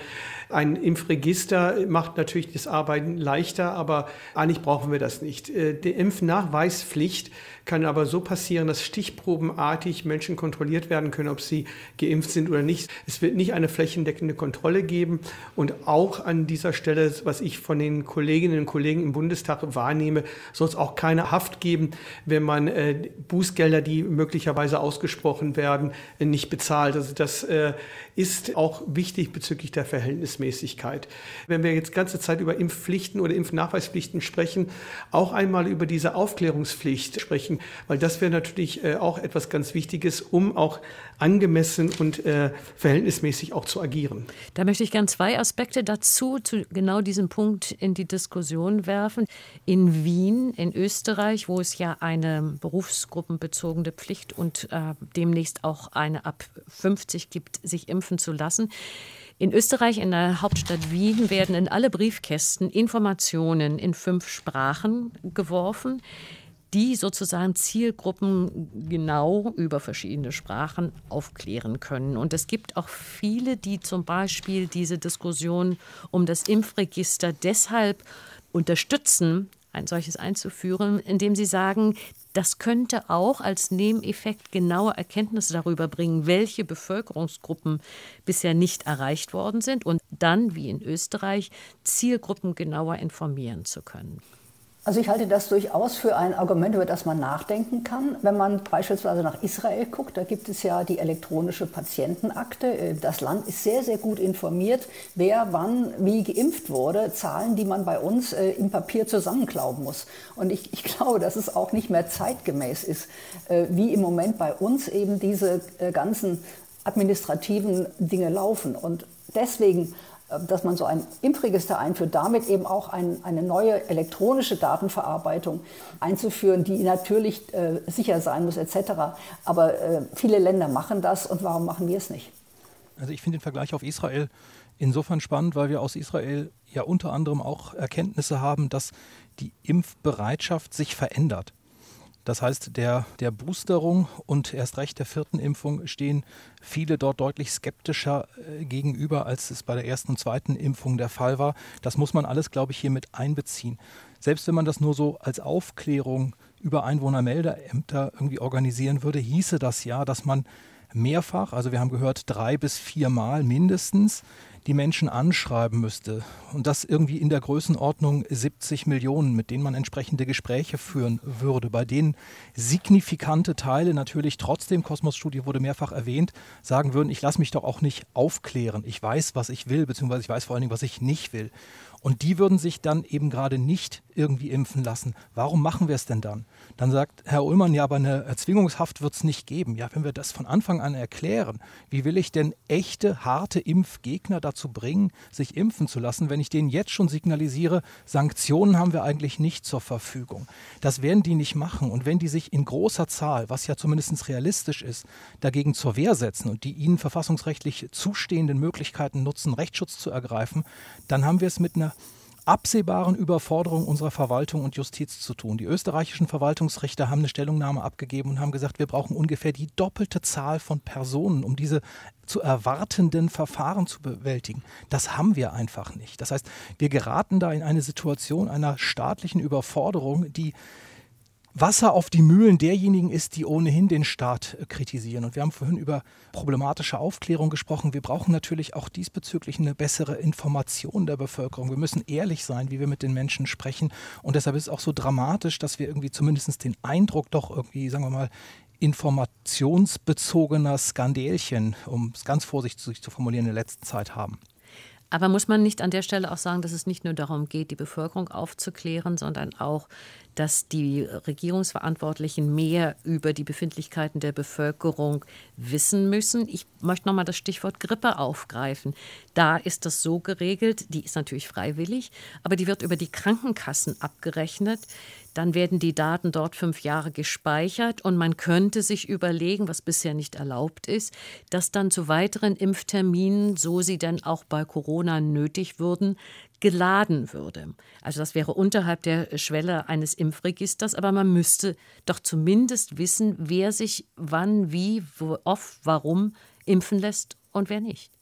Ein Impfregister macht natürlich das Arbeiten leichter, aber eigentlich brauchen wir das nicht. Äh, die Impfnachweispflicht kann aber so passieren, dass stichprobenartig Menschen kontrolliert werden können, ob sie geimpft sind oder nicht. Es wird nicht eine flächendeckende Kontrolle geben. Und auch an dieser Stelle, was ich von den Kolleginnen und Kollegen im Bundestag wahrnehme, soll es auch keine Haft geben, wenn man äh, Bußgelder, die möglicherweise ausgesprochen werden, nicht bezahlt. Also das äh, ist auch wichtig bezüglich der Verhältnismäßigkeit. Wenn wir jetzt ganze Zeit über Impfpflichten oder Impfnachweispflichten sprechen, auch einmal über diese Aufklärungspflicht sprechen, weil das wäre natürlich äh, auch etwas ganz Wichtiges, um auch angemessen und äh, verhältnismäßig auch zu agieren. Da möchte ich gern zwei Aspekte dazu, zu genau diesem Punkt in die Diskussion werfen. In Wien, in Österreich, wo es ja eine berufsgruppenbezogene Pflicht und äh, demnächst auch eine ab 50 gibt, sich impfen zu lassen. In Österreich, in der Hauptstadt Wien, werden in alle Briefkästen Informationen in fünf Sprachen geworfen die sozusagen Zielgruppen genau über verschiedene Sprachen aufklären können. Und es gibt auch viele, die zum Beispiel diese Diskussion um das Impfregister deshalb unterstützen, ein solches einzuführen, indem sie sagen, das könnte auch als Nebeneffekt genaue Erkenntnisse darüber bringen, welche Bevölkerungsgruppen bisher nicht erreicht worden sind und dann, wie in Österreich, Zielgruppen genauer informieren zu können. Also ich halte das durchaus für ein Argument, über das man nachdenken kann. Wenn man beispielsweise nach Israel guckt, da gibt es ja die elektronische Patientenakte. Äh, das Land ist sehr, sehr gut informiert, wer wann wie geimpft wurde. Zahlen, die man bei uns äh, im Papier zusammenklauben muss. Und ich, ich (laughs) glaube, dass es auch nicht mehr zeitgemäß ist, äh, wie im Moment bei uns eben diese ganzen administrativen Dinge laufen. Und deswegen dass man so ein Impfregister einführt, damit eben auch ein, eine neue elektronische Datenverarbeitung einzuführen, die natürlich äh, sicher sein muss etc. Aber äh, viele Länder machen das und warum machen wir es nicht? Also ich finde den Vergleich auf Israel insofern spannend, weil wir aus Israel ja unter anderem auch Erkenntnisse haben, dass die Impfbereitschaft sich verändert. Das heißt, der, der Boosterung und erst recht der vierten Impfung stehen viele dort deutlich skeptischer äh, gegenüber, als es bei der ersten und zweiten Impfung der Fall war. Das muss man alles, glaube ich, hier mit einbeziehen. Selbst wenn man das nur so als Aufklärung über Einwohnermeldeämter irgendwie organisieren würde, hieße das ja, dass man mehrfach, also wir haben gehört drei bis viermal mindestens, die Menschen anschreiben müsste. Und das irgendwie in der Größenordnung 70 Millionen, mit denen man entsprechende Gespräche führen würde, bei denen signifikante Teile natürlich trotzdem, Kosmos-Studie wurde mehrfach erwähnt, sagen würden, ich lasse mich doch auch nicht aufklären. Ich weiß, was ich will, beziehungsweise ich weiß vor allen Dingen, was ich nicht will. Und die würden sich dann eben gerade nicht irgendwie impfen lassen. Warum machen wir es denn dann? Dann sagt Herr Ullmann, ja, aber eine Erzwingungshaft wird es nicht geben. Ja, wenn wir das von Anfang an erklären, wie will ich denn echte, harte Impfgegner dazu bringen, sich impfen zu lassen, wenn ich denen jetzt schon signalisiere, Sanktionen haben wir eigentlich nicht zur Verfügung. Das werden die nicht machen. Und wenn die sich in großer Zahl, was ja zumindest realistisch ist, dagegen zur Wehr setzen und die ihnen verfassungsrechtlich zustehenden Möglichkeiten nutzen, Rechtsschutz zu ergreifen, dann haben wir es mit einer absehbaren Überforderung unserer Verwaltung und Justiz zu tun. Die österreichischen Verwaltungsrichter haben eine Stellungnahme abgegeben und haben gesagt, wir brauchen ungefähr die doppelte Zahl von Personen, um diese zu erwartenden Verfahren zu bewältigen. Das haben wir einfach nicht. Das heißt, wir geraten da in eine Situation einer staatlichen Überforderung, die Wasser auf die Mühlen derjenigen ist, die ohnehin den Staat äh, kritisieren. Und wir haben vorhin über problematische Aufklärung gesprochen. Wir brauchen natürlich auch diesbezüglich eine bessere Information der Bevölkerung. Wir müssen ehrlich sein, wie wir mit den Menschen sprechen. Und deshalb ist es auch so dramatisch, dass wir irgendwie zumindest den Eindruck doch irgendwie, sagen wir mal, informationsbezogener Skandälchen, um es ganz vorsichtig zu formulieren, in der letzten Zeit haben. Aber muss man nicht an der Stelle auch sagen, dass es nicht nur darum geht, die Bevölkerung aufzuklären, sondern auch dass die Regierungsverantwortlichen mehr über die Befindlichkeiten der Bevölkerung wissen müssen. Ich möchte noch mal das Stichwort Grippe aufgreifen. Da ist das so geregelt, die ist natürlich freiwillig, aber die wird über die Krankenkassen abgerechnet. Dann werden die Daten dort fünf Jahre gespeichert und man könnte sich überlegen, was bisher nicht erlaubt ist, dass dann zu weiteren Impfterminen, so sie denn auch bei Corona nötig würden, geladen würde. Also das wäre unterhalb der Schwelle eines Impfregisters, aber man müsste doch zumindest wissen, wer sich wann, wie, wo, oft, warum impfen lässt und wer nicht.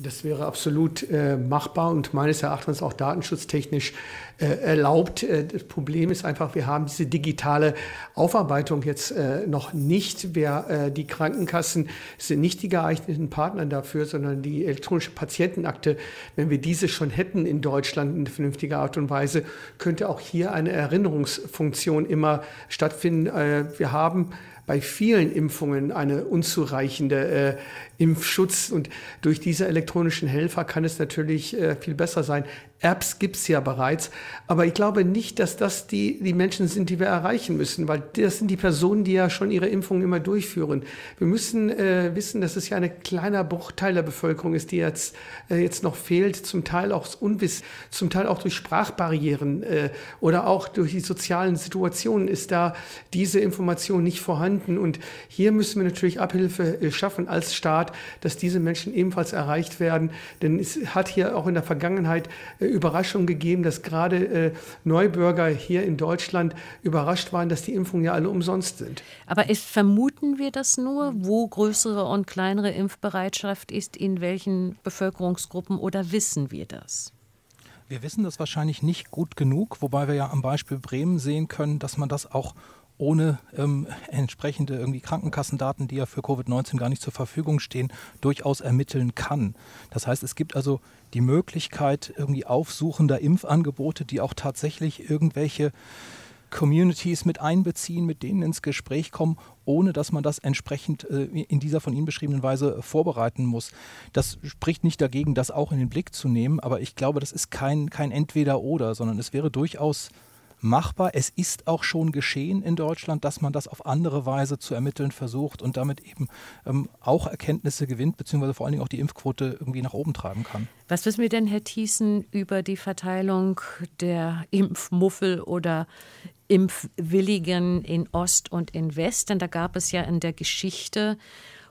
Das wäre absolut äh, machbar und meines Erachtens auch datenschutztechnisch äh, erlaubt. Äh, das Problem ist einfach, wir haben diese digitale Aufarbeitung jetzt äh, noch nicht. Wer, äh, die Krankenkassen sind nicht die geeigneten Partner dafür, sondern die elektronische Patientenakte. Wenn wir diese schon hätten in Deutschland in vernünftiger Art und Weise, könnte auch hier eine Erinnerungsfunktion immer stattfinden. Wir haben bei vielen Impfungen eine unzureichende äh, Impfschutz. Und durch diese elektronischen Helfer kann es natürlich äh, viel besser sein. Apps gibt es ja bereits. Aber ich glaube nicht, dass das die, die Menschen sind, die wir erreichen müssen, weil das sind die Personen, die ja schon ihre Impfungen immer durchführen. Wir müssen äh, wissen, dass es ja ein kleiner Bruchteil der Bevölkerung ist, die jetzt, äh, jetzt noch fehlt, zum Teil auch Unwiss, zum Teil auch durch Sprachbarrieren äh, oder auch durch die sozialen Situationen ist da diese Information nicht vorhanden. Und hier müssen wir natürlich Abhilfe äh, schaffen als Staat, dass diese Menschen ebenfalls erreicht werden. Denn es hat hier auch in der Vergangenheit äh, Überraschung gegeben, dass gerade äh, Neubürger hier in Deutschland überrascht waren, dass die Impfungen ja alle umsonst sind. Aber ist, vermuten wir das nur, wo größere und kleinere Impfbereitschaft ist, in welchen Bevölkerungsgruppen oder wissen wir das? Wir wissen das wahrscheinlich nicht gut genug, wobei wir ja am Beispiel Bremen sehen können, dass man das auch ohne ähm, entsprechende irgendwie Krankenkassendaten, die ja für Covid-19 gar nicht zur Verfügung stehen, durchaus ermitteln kann. Das heißt, es gibt also die Möglichkeit irgendwie aufsuchender Impfangebote, die auch tatsächlich irgendwelche Communities mit einbeziehen, mit denen ins Gespräch kommen, ohne dass man das entsprechend äh, in dieser von Ihnen beschriebenen Weise vorbereiten muss. Das spricht nicht dagegen, das auch in den Blick zu nehmen, aber ich glaube, das ist kein, kein Entweder-Oder, sondern es wäre durchaus machbar. Es ist auch schon geschehen in Deutschland, dass man das auf andere Weise zu ermitteln versucht und damit eben ähm, auch Erkenntnisse gewinnt, beziehungsweise vor allen Dingen auch die Impfquote irgendwie nach oben treiben kann. Was wissen wir denn, Herr Thiessen, über die Verteilung der Impfmuffel oder Impfwilligen in Ost und in West? Denn da gab es ja in der Geschichte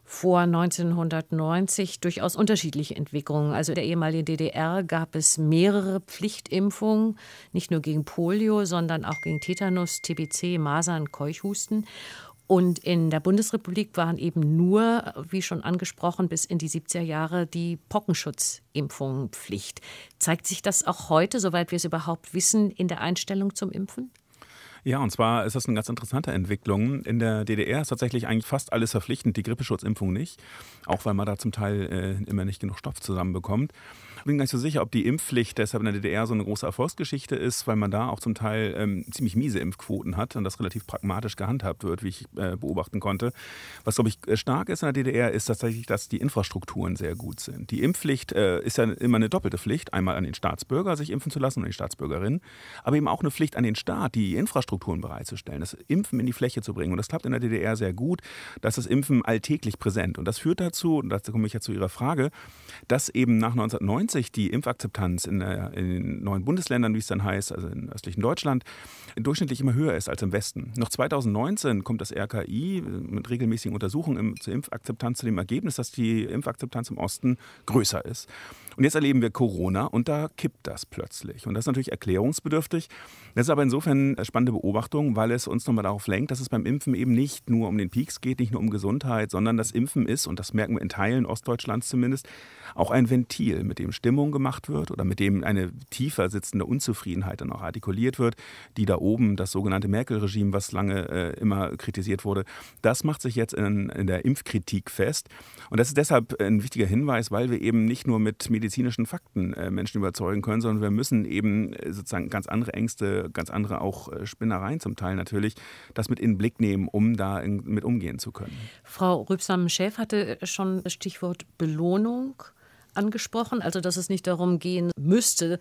vor 1990 durchaus unterschiedliche Entwicklungen. Also in der ehemaligen DDR gab es mehrere Pflichtimpfungen, nicht nur gegen Polio, sondern auch gegen Tetanus, TBC, Masern, Keuchhusten. Und in der Bundesrepublik waren eben nur, wie schon angesprochen, bis in die 70er Jahre die Pockenschutzimpfungen Pflicht. Zeigt sich das auch heute, soweit wir es überhaupt wissen, in der Einstellung zum Impfen? Ja, und zwar ist das eine ganz interessante Entwicklung. In der DDR ist tatsächlich eigentlich fast alles verpflichtend, die Grippeschutzimpfung nicht, auch weil man da zum Teil äh, immer nicht genug Stoff zusammenbekommt. Ich bin gar nicht so sicher, ob die Impfpflicht deshalb in der DDR so eine große Erfolgsgeschichte ist, weil man da auch zum Teil ähm, ziemlich miese Impfquoten hat und das relativ pragmatisch gehandhabt wird, wie ich äh, beobachten konnte. Was, glaube ich, äh, stark ist in der DDR, ist tatsächlich, dass die Infrastrukturen sehr gut sind. Die Impfpflicht äh, ist ja immer eine doppelte Pflicht. Einmal an den Staatsbürger, sich impfen zu lassen und die Staatsbürgerin, aber eben auch eine Pflicht an den Staat, die Infrastrukturen bereitzustellen, das Impfen in die Fläche zu bringen. Und das klappt in der DDR sehr gut. dass das Impfen alltäglich präsent. Und das führt dazu, und dazu komme ich ja zu Ihrer Frage, dass eben nach 1990 die Impfakzeptanz in, der, in den neuen Bundesländern, wie es dann heißt, also im östlichen Deutschland, durchschnittlich immer höher ist als im Westen. Noch 2019 kommt das RKI mit regelmäßigen Untersuchungen zur Impfakzeptanz zu dem Ergebnis, dass die Impfakzeptanz im Osten größer ist. Und jetzt erleben wir Corona und da kippt das plötzlich. Und das ist natürlich erklärungsbedürftig. Das ist aber insofern eine spannende Beobachtung, weil es uns nochmal darauf lenkt, dass es beim Impfen eben nicht nur um den Peaks geht, nicht nur um Gesundheit, sondern das Impfen ist, und das merken wir in Teilen Ostdeutschlands zumindest, auch ein Ventil, mit dem Stimmung gemacht wird oder mit dem eine tiefer sitzende Unzufriedenheit dann auch artikuliert wird, die da oben, das sogenannte Merkel-Regime, was lange äh, immer kritisiert wurde, das macht sich jetzt in, in der Impfkritik fest. Und das ist deshalb ein wichtiger Hinweis, weil wir eben nicht nur mit medizinischen Fakten äh, Menschen überzeugen können, sondern wir müssen eben äh, sozusagen ganz andere Ängste, ganz andere auch äh, Spinnereien zum Teil natürlich, das mit in den Blick nehmen, um da mit umgehen zu können. Frau Rübsam-Schäf hatte schon das Stichwort Belohnung angesprochen, also dass es nicht darum gehen müsste,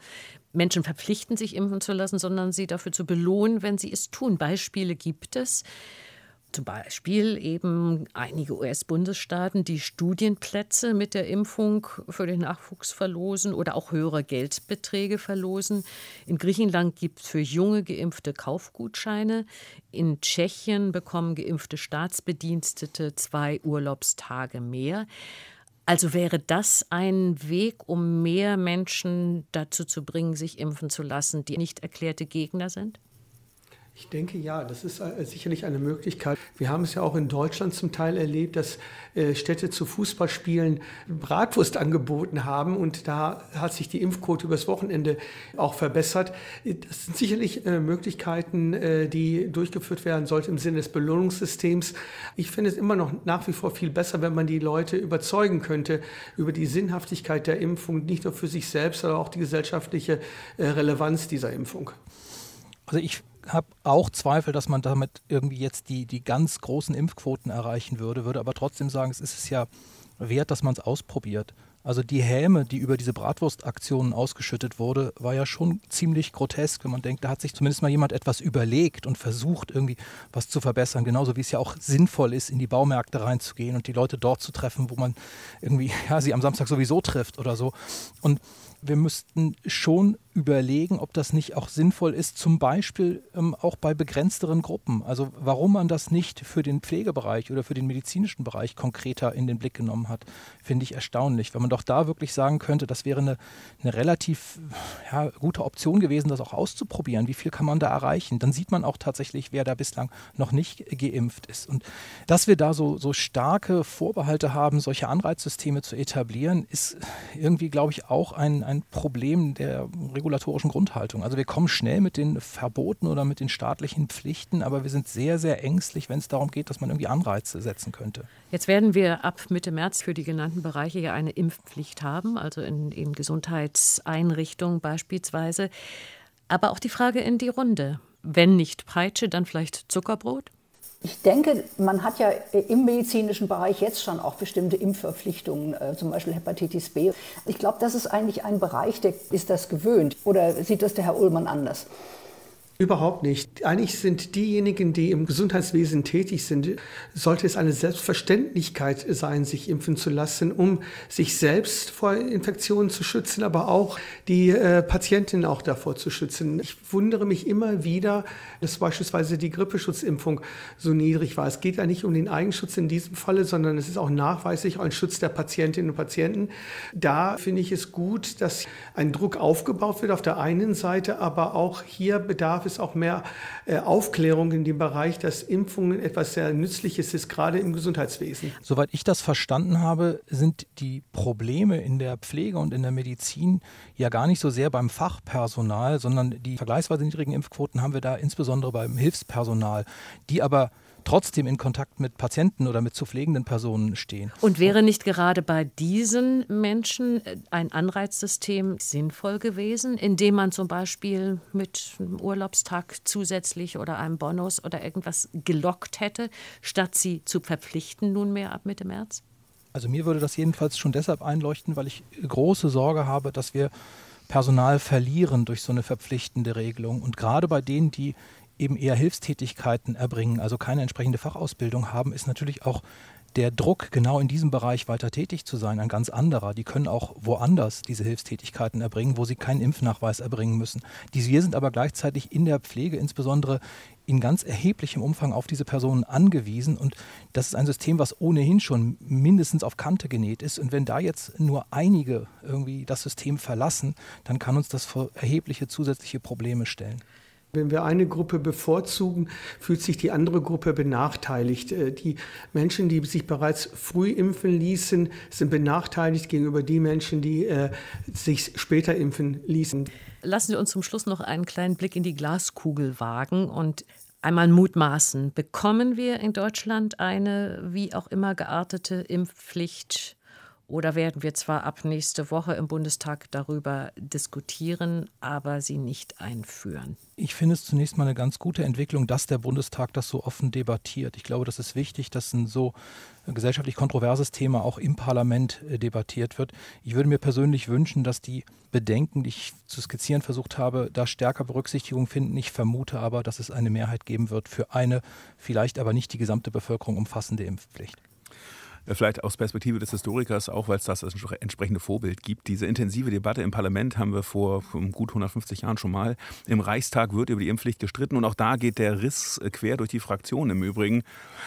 Menschen verpflichten, sich impfen zu lassen, sondern sie dafür zu belohnen, wenn sie es tun. Beispiele gibt es. Zum Beispiel eben einige US-Bundesstaaten, die Studienplätze mit der Impfung für den Nachwuchs verlosen oder auch höhere Geldbeträge verlosen. In Griechenland gibt es für junge Geimpfte Kaufgutscheine. In Tschechien bekommen geimpfte Staatsbedienstete zwei Urlaubstage mehr. Also wäre das ein Weg, um mehr Menschen dazu zu bringen, sich impfen zu lassen, die nicht erklärte Gegner sind? Ich denke ja, das ist äh, sicherlich eine Möglichkeit. Wir haben es ja auch in Deutschland zum Teil erlebt, dass äh, Städte zu Fußballspielen Bratwurst angeboten haben und da hat sich die Impfquote übers Wochenende auch verbessert. Das sind sicherlich äh, Möglichkeiten, die durchgeführt werden sollten im Sinne des Belohnungssystems. Ich finde es immer noch nach wie vor viel besser, wenn man die Leute überzeugen könnte über die Sinnhaftigkeit der Impfung, nicht nur für sich selbst, sondern auch die gesellschaftliche Relevanz dieser Impfung. Also ich habe auch Zweifel, dass man damit irgendwie jetzt die, die ganz großen Impfquoten erreichen würde, würde aber trotzdem sagen, es ist es ja wert, dass man es ausprobiert. Also die Häme, die über diese Bratwurstaktionen ausgeschüttet wurde, war ja schon ziemlich grotesk, wenn man denkt, da hat sich zumindest mal jemand etwas überlegt und versucht, irgendwie was zu verbessern. Genauso wie es ja auch sinnvoll ist, in die Baumärkte reinzugehen und die Leute dort zu treffen, wo man irgendwie (laughs) ja, sie am Samstag sowieso trifft oder so. Und wir müssten schon überlegen, ob das nicht auch sinnvoll ist, zum Beispiel ähm, auch bei begrenzteren Gruppen. Also warum man das nicht für den Pflegebereich oder für den medizinischen Bereich konkreter in den Blick genommen hat, finde ich erstaunlich. Wenn man doch da wirklich sagen könnte, das wäre eine, eine relativ ja, gute Option gewesen, das auch auszuprobieren. Wie viel kann man da erreichen? Dann sieht man auch tatsächlich, wer da bislang noch nicht geimpft ist. Und dass wir da so, so starke Vorbehalte haben, solche Anreizsysteme zu etablieren, ist irgendwie, glaube ich, auch ein, ein Problem der regulatorischen Grundhaltung. Also wir kommen schnell mit den Verboten oder mit den staatlichen Pflichten, aber wir sind sehr, sehr ängstlich, wenn es darum geht, dass man irgendwie Anreize setzen könnte. Jetzt werden wir ab Mitte März für die genannten Bereiche ja eine Impfpflicht haben, also in, in Gesundheitseinrichtungen beispielsweise. Aber auch die Frage in die Runde. Wenn nicht Peitsche, dann vielleicht Zuckerbrot? Ich denke, man hat ja im medizinischen Bereich jetzt schon auch bestimmte Impfverpflichtungen, äh, zum Beispiel Hepatitis B. Ich glaube, das ist eigentlich ein Bereich, der ist das gewöhnt. Oder sieht das der Herr Ullmann anders? Überhaupt nicht. Eigentlich sind diejenigen, die im Gesundheitswesen tätig sind, sollte es eine Selbstverständlichkeit sein, sich impfen zu lassen, um sich selbst vor Infektionen zu schützen, aber auch die äh, Patientin auch davor zu schützen. Ich wundere mich immer wieder, dass beispielsweise die Grippeschutzimpfung so niedrig war. Es geht ja nicht um den Eigenschutz in diesem Falle, sondern es ist auch nachweislich ein Schutz der Patientinnen und Patienten. Da finde ich es gut, dass ein Druck aufgebaut wird auf der einen Seite, aber auch hier bedarf es es auch mehr äh, Aufklärung in dem Bereich, dass Impfungen etwas sehr Nützliches ist, gerade im Gesundheitswesen. Soweit ich das verstanden habe, sind die Probleme in der Pflege und in der Medizin ja gar nicht so sehr beim Fachpersonal, sondern die vergleichsweise niedrigen Impfquoten haben wir da insbesondere beim Hilfspersonal, die aber trotzdem in Kontakt mit Patienten oder mit zu pflegenden Personen stehen. Und wäre nicht gerade bei diesen Menschen äh, ein Anreizsystem sinnvoll gewesen, indem man zum Beispiel mit einem Urlaubstag zusätzlich oder einem Bonus oder irgendwas gelockt hätte, statt sie zu verpflichten nunmehr ab Mitte März? Also mir würde das jedenfalls schon deshalb einleuchten, weil ich große Sorge habe, dass wir Personal verlieren durch so eine verpflichtende Regelung. Und gerade bei denen, die eben eher Hilfstätigkeiten erbringen, also keine entsprechende Fachausbildung haben, ist natürlich auch der Druck, genau in diesem Bereich weiter tätig zu sein, ein ganz anderer. Die können auch woanders diese Hilfstätigkeiten erbringen, wo sie keinen Impfnachweis erbringen müssen. Die wir sind aber gleichzeitig in der Pflege, insbesondere in ganz erheblichem Umfang auf diese Personen angewiesen. Und das ist ein System, was ohnehin schon mindestens auf Kante genäht ist. Und wenn da jetzt nur einige irgendwie das System verlassen, dann kann uns das vor erhebliche zusätzliche Probleme stellen. Wenn wir eine Gruppe bevorzugen, fühlt sich die andere Gruppe benachteiligt. Äh, die Menschen, die sich bereits früh impfen ließen, sind benachteiligt gegenüber den Menschen, die äh, sich später impfen ließen. Lassen Sie uns zum Schluss noch einen kleinen Blick in die Glaskugel wagen und einmal mutmaßen. Bekommen wir in Deutschland eine wie auch immer geartete Impfpflicht? Oder werden wir zwar ab nächste Woche im Bundestag darüber diskutieren, aber sie nicht einführen? Ich finde es zunächst mal eine ganz gute Entwicklung, dass der Bundestag das so offen debattiert. Ich glaube, das ist wichtig, dass ein so gesellschaftlich kontroverses Thema auch im Parlament äh, debattiert wird. Ich würde mir persönlich wünschen, dass die Bedenken, die ich zu skizzieren versucht habe, da stärker Berücksichtigung finden. Ich vermute aber, dass es eine Mehrheit geben wird für eine, vielleicht aber nicht die gesamte Bevölkerung umfassende Impfpflicht. Äh, vielleicht aus Perspektive des Historikers, auch weil es das entsprechende Vorbild gibt. Diese intensive Debatte im Parlament haben wir vor gut 150 Jahren schon mal. Im Reichstag wird über die Impfpflicht gestritten und auch da geht der Riss äh, quer durch die Fraktion im Übrigen.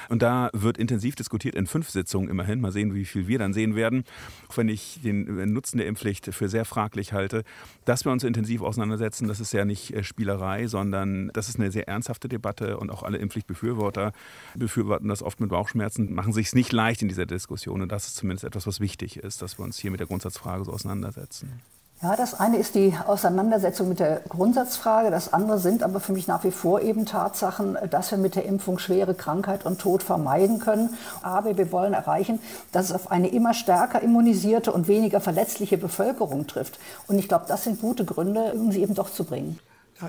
Und da wird intensiv diskutiert in fünf Sitzungen immerhin. Mal sehen, wie viel wir dann sehen werden. Auch wenn ich den äh, Nutzen der Impfpflicht für sehr fraglich halte, dass wir uns intensiv auseinandersetzen, das ist ja nicht Spielerei, sondern das ist eine sehr ernsthafte Debatte und auch alle Impfpflichtbefürworter befürworten das oft mit Bauchschmerzen, machen sich es nicht leicht in dieser der Diskussion. Und das ist zumindest etwas, was wichtig ist, dass wir uns hier mit der Grundsatzfrage so auseinandersetzen. Ja, das eine ist die Auseinandersetzung mit der Grundsatzfrage. Das andere sind aber für mich nach wie vor eben Tatsachen, dass wir mit der Impfung schwere Krankheit und Tod vermeiden können. Aber wir wollen erreichen, dass es auf eine immer stärker immunisierte und weniger verletzliche Bevölkerung trifft. Und ich glaube, das sind gute Gründe, um sie eben doch zu bringen.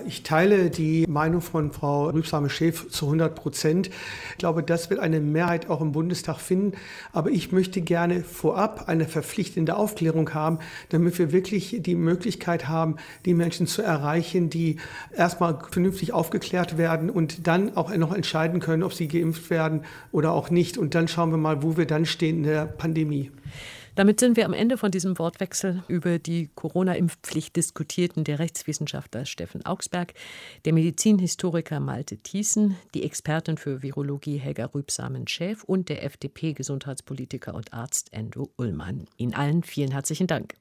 Ich teile die Meinung von Frau Rübsame-Schäf zu 100 Prozent. Ich glaube, das wird eine Mehrheit auch im Bundestag finden. Aber ich möchte gerne vorab eine verpflichtende Aufklärung haben, damit wir wirklich die Möglichkeit haben, die Menschen zu erreichen, die erstmal vernünftig aufgeklärt werden und dann auch noch entscheiden können, ob sie geimpft werden oder auch nicht. Und dann schauen wir mal, wo wir dann stehen in der Pandemie. Damit sind wir am Ende von diesem Wortwechsel über die Corona-Impfpflicht diskutierten der Rechtswissenschaftler Steffen Augsberg, der Medizinhistoriker Malte Thiessen, die Expertin für Virologie Helga Rübsamen-Schäf und der FDP-Gesundheitspolitiker und Arzt Andrew Ullmann. Ihnen allen vielen herzlichen Dank.